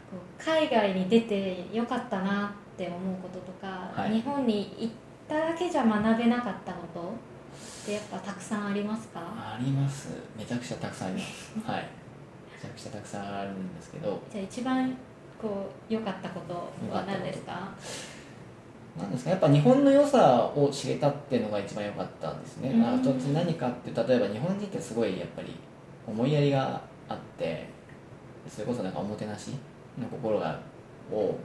こう海外に出てよかったなって思うこととか、はい。日本に行っただけじゃ学べなかったこと？ってやっぱたくさんありますか？あります。めちゃくちゃたくさんあります。はい。めちゃくちゃたくさんあるんですけど。じゃあ一番こう良かったことは何ですか？なんですか？やっぱ日本の良さを知れたっていうのが一番良かったんですね、うん。あ何かって例えば日本人ってすごいやっぱり思いやりがあってそれこそなんかおもてなしの心がを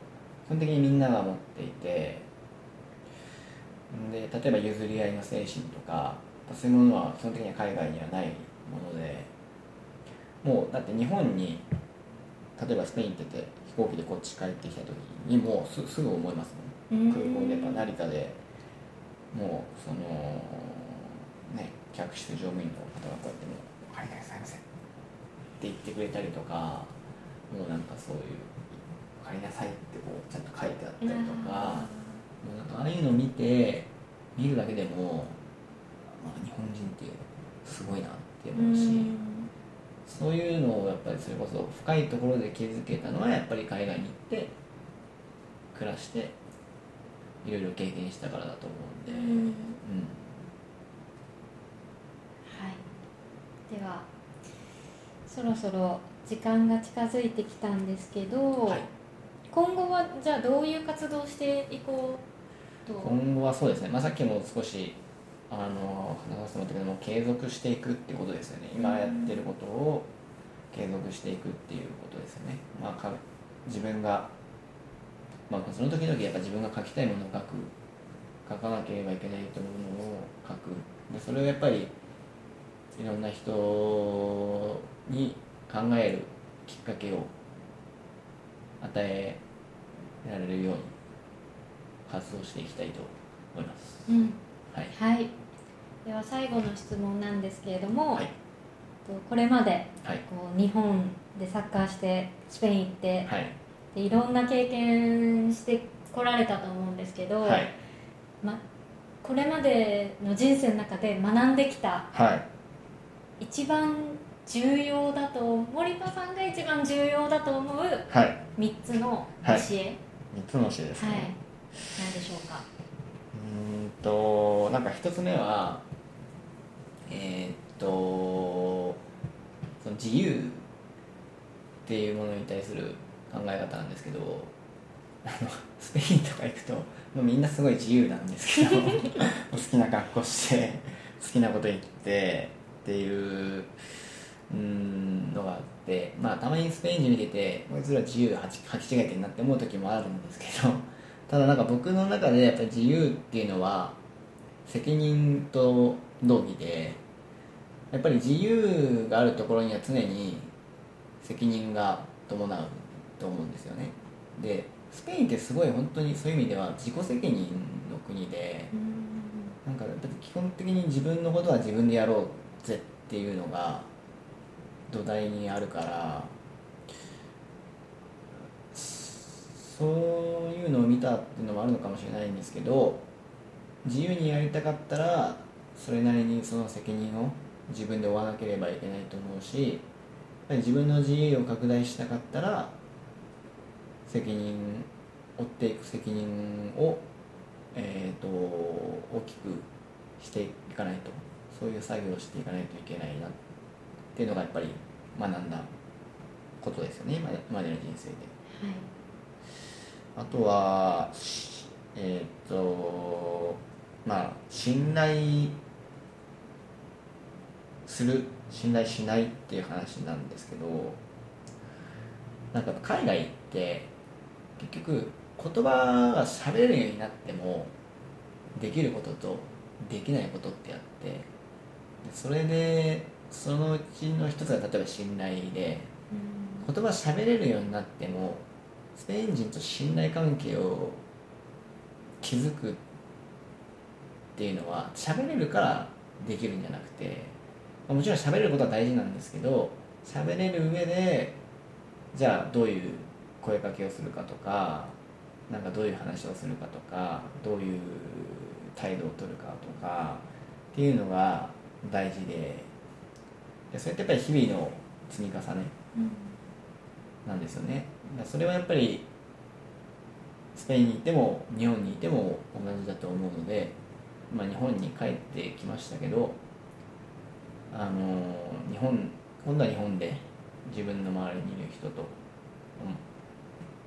基本的にみんなが持っていてで例えば譲り合いの精神とかそういうものは基本的には海外にはないものでもうだって日本に例えばスペインってて飛行機でこっち帰ってきた時にもうすすぐ思いますもん。空港でやっぱ成田でもうそのね客室乗務員の方がこうやってもう「お帰りなさいませ」って言ってくれたりとかもうなんかそういう「お帰りなさい」ってこうちゃんと書いてあったりとかもうなん。かああいうのを見て見るだけでも、まあ、日本人ってすごいなって思うし、そういうのをやっぱりそれこそ深いところで気づけたのはやっぱり海外に行って暮らしていろいろ経験したからだと思うんで、うん。うん。はい、ではそろそろ時間が近づいてきたんですけど、はい。今後はじゃあどういう活動をしていこうと今後はそうですね、まあ、さっきも少しあの話させてもらったけども継続していくってことですよね。今やってることを継続していくっていうことですよね、まあ、自分が、まあ、その時々やっぱ自分が書きたいものを書く。書かなければいけないと思うものを書く。でそれをやっぱりいろんな人に考えるきっかけを与えられるように活動していきたいと思います。うんはい。はいでは最後の質問なんですけれども、はい。とこれまではい。こう日本でサッカーしてスペイン行ってはい。でいろんな経験してこられたと思うんですけど、はい。ま、これまでの人生の中で学んできたはい。一番重要だと森田さんが一番重要だと思うはい。3つの教え、はい三つの教えですね。何でしょうか。うーんとなんか一つ目はえーっとその自由っていうものに対する考え方なんですけどあの スペインとか行くともうみんなすごい自由なんですけど 好きな格好して好きなこと言ってっていううーんのがあってまあたまにスペイン人見ててこいつら自由履き履き違えてんなって思う時もあるんですけどただなんか僕の中でやっぱ自由っていうのは責任と同義でやっぱり自由があるところには常に責任が伴うと思うんですよね。でスペインってすごい本当にそういう意味では自己責任の国でなんかやっぱ基本的に自分のことは自分でやろうぜっていうのが土台にあるからそう見たっていうのもあるのかもしれないんですけど自由にやりたかったらそれなりにその責任を自分で負わなければいけないと思うし自分の自由を拡大したかったら責任負っていく責任を、えーと、大きくしていかないとそういう作業をしていかないといけないなっていうのがやっぱり学んだことですよね今までの人生で。はいあとはえっ、ー、とまあ信頼する信頼しないっていう話なんですけどなんか海外って結局言葉が喋れるようになってもできることとできないことってあってそれでそのうちの一つが例えば信頼で言葉喋れるようになってもスペイン人と信頼関係を築くっていうのは喋れるからできるんじゃなくてもちろん喋れることは大事なんですけど喋れる上でじゃあどういう声かけをするかとかなんかどういう話をするかとかどういう態度を取るかとかっていうのが大事ででそれってやっぱり日々の積み重ねなんですよね。それはやっぱりスペインにいても日本にいても同じだと思うので、まあ、日本に帰ってきましたけどあの日本今度は日本で自分の周りにいる人と、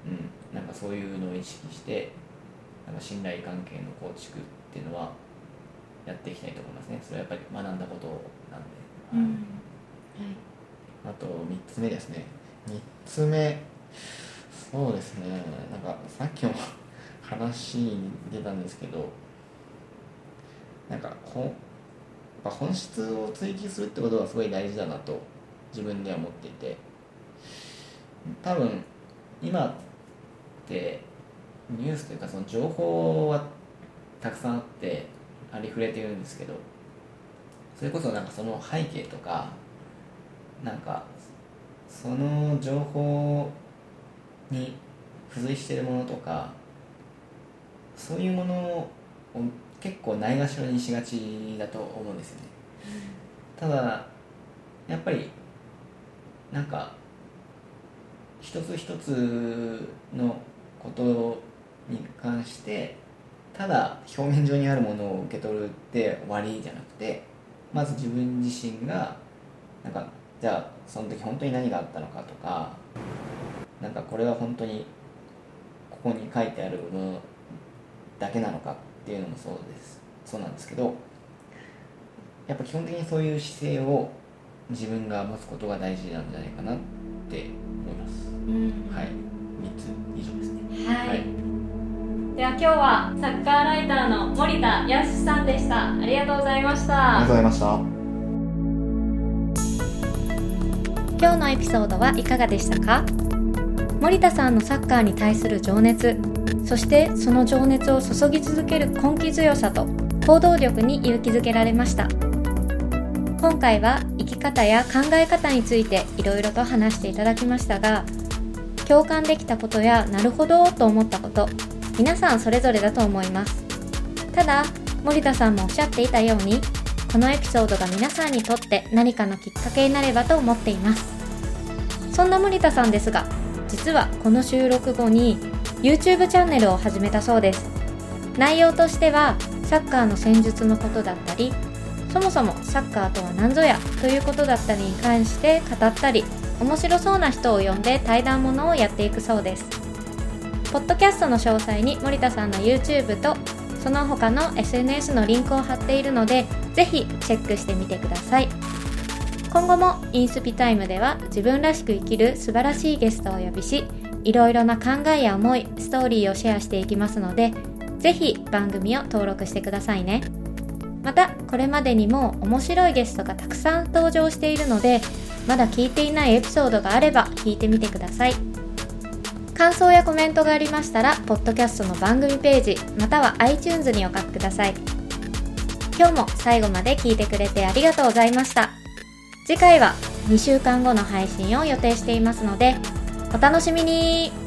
うん、なんかそういうのを意識してなんか信頼関係の構築っていうのはやっていきたいと思いますね。それはやっぱり学んだことなんで、うん。はい、あと3つ目ですね。3つ目そうですね。なんかさっきも話に出たんですけどなんかこ本質を追求するってことがすごい大事だなと自分では思っていて。多分今ってニュースというかその情報はたくさんあってありふれてるんですけどそれこそなんかその背景とかなんかその情報に付随してるものとかそういうものを結構ないがしろにしがちだと思うんですよね、ただやっぱりなんか一つ一つのことに関してただ表面上にあるものを受け取るって終わりじゃなくてまず自分自身がなんかじゃあその時本当に何があったのかとかなんかこれは本当にここに書いてあるものだけなのかっていうのもそうです。そうなんですけどやっぱ基本的にそういう姿勢を自分が持つことが大事なんじゃないかなって思います、うん、はい。3つ以上ですね。はい、はい、では今日はサッカーライターの森田康さんでした。ありがとうございました。ありがとうございました。今日のエピソードはいかがでしたか？森田さんのサッカーに対する情熱そしてその情熱を注ぎ続ける根気強さと行動力に勇気づけられました。今回は生き方や考え方についていろいろと話していただきましたが共感できたことやなるほどと思ったこと皆さんそれぞれだと思います。ただ森田さんもおっしゃっていたようにこのエピソードが皆さんにとって何かのきっかけになればと思っています。そんな森田さんですが実はこの収録後に YouTube チャンネルを始めたそうです。内容としてはサッカーの戦術のことだったりそもそもサッカーとは何ぞやということだったりに関して語ったり面白そうな人を呼んで対談ものをやっていくそうです。ポッドキャストの詳細に森田さんの YouTube とその他の SNS のリンクを貼っているのでぜひチェックしてみてください。今後もインスピタイムでは自分らしく生きる素晴らしいゲストをお呼びしいろいろな考えや思いストーリーをシェアしていきますのでぜひ番組を登録してくださいね。またこれまでにも面白いゲストがたくさん登場しているのでまだ聞いていないエピソードがあれば聞いてみてください。感想やコメントがありましたらポッドキャストの番組ページまたは iTunes にお書きください。今日も最後まで聞いてくれてありがとうございました。次回は2週間後の配信を予定していますのでお楽しみに。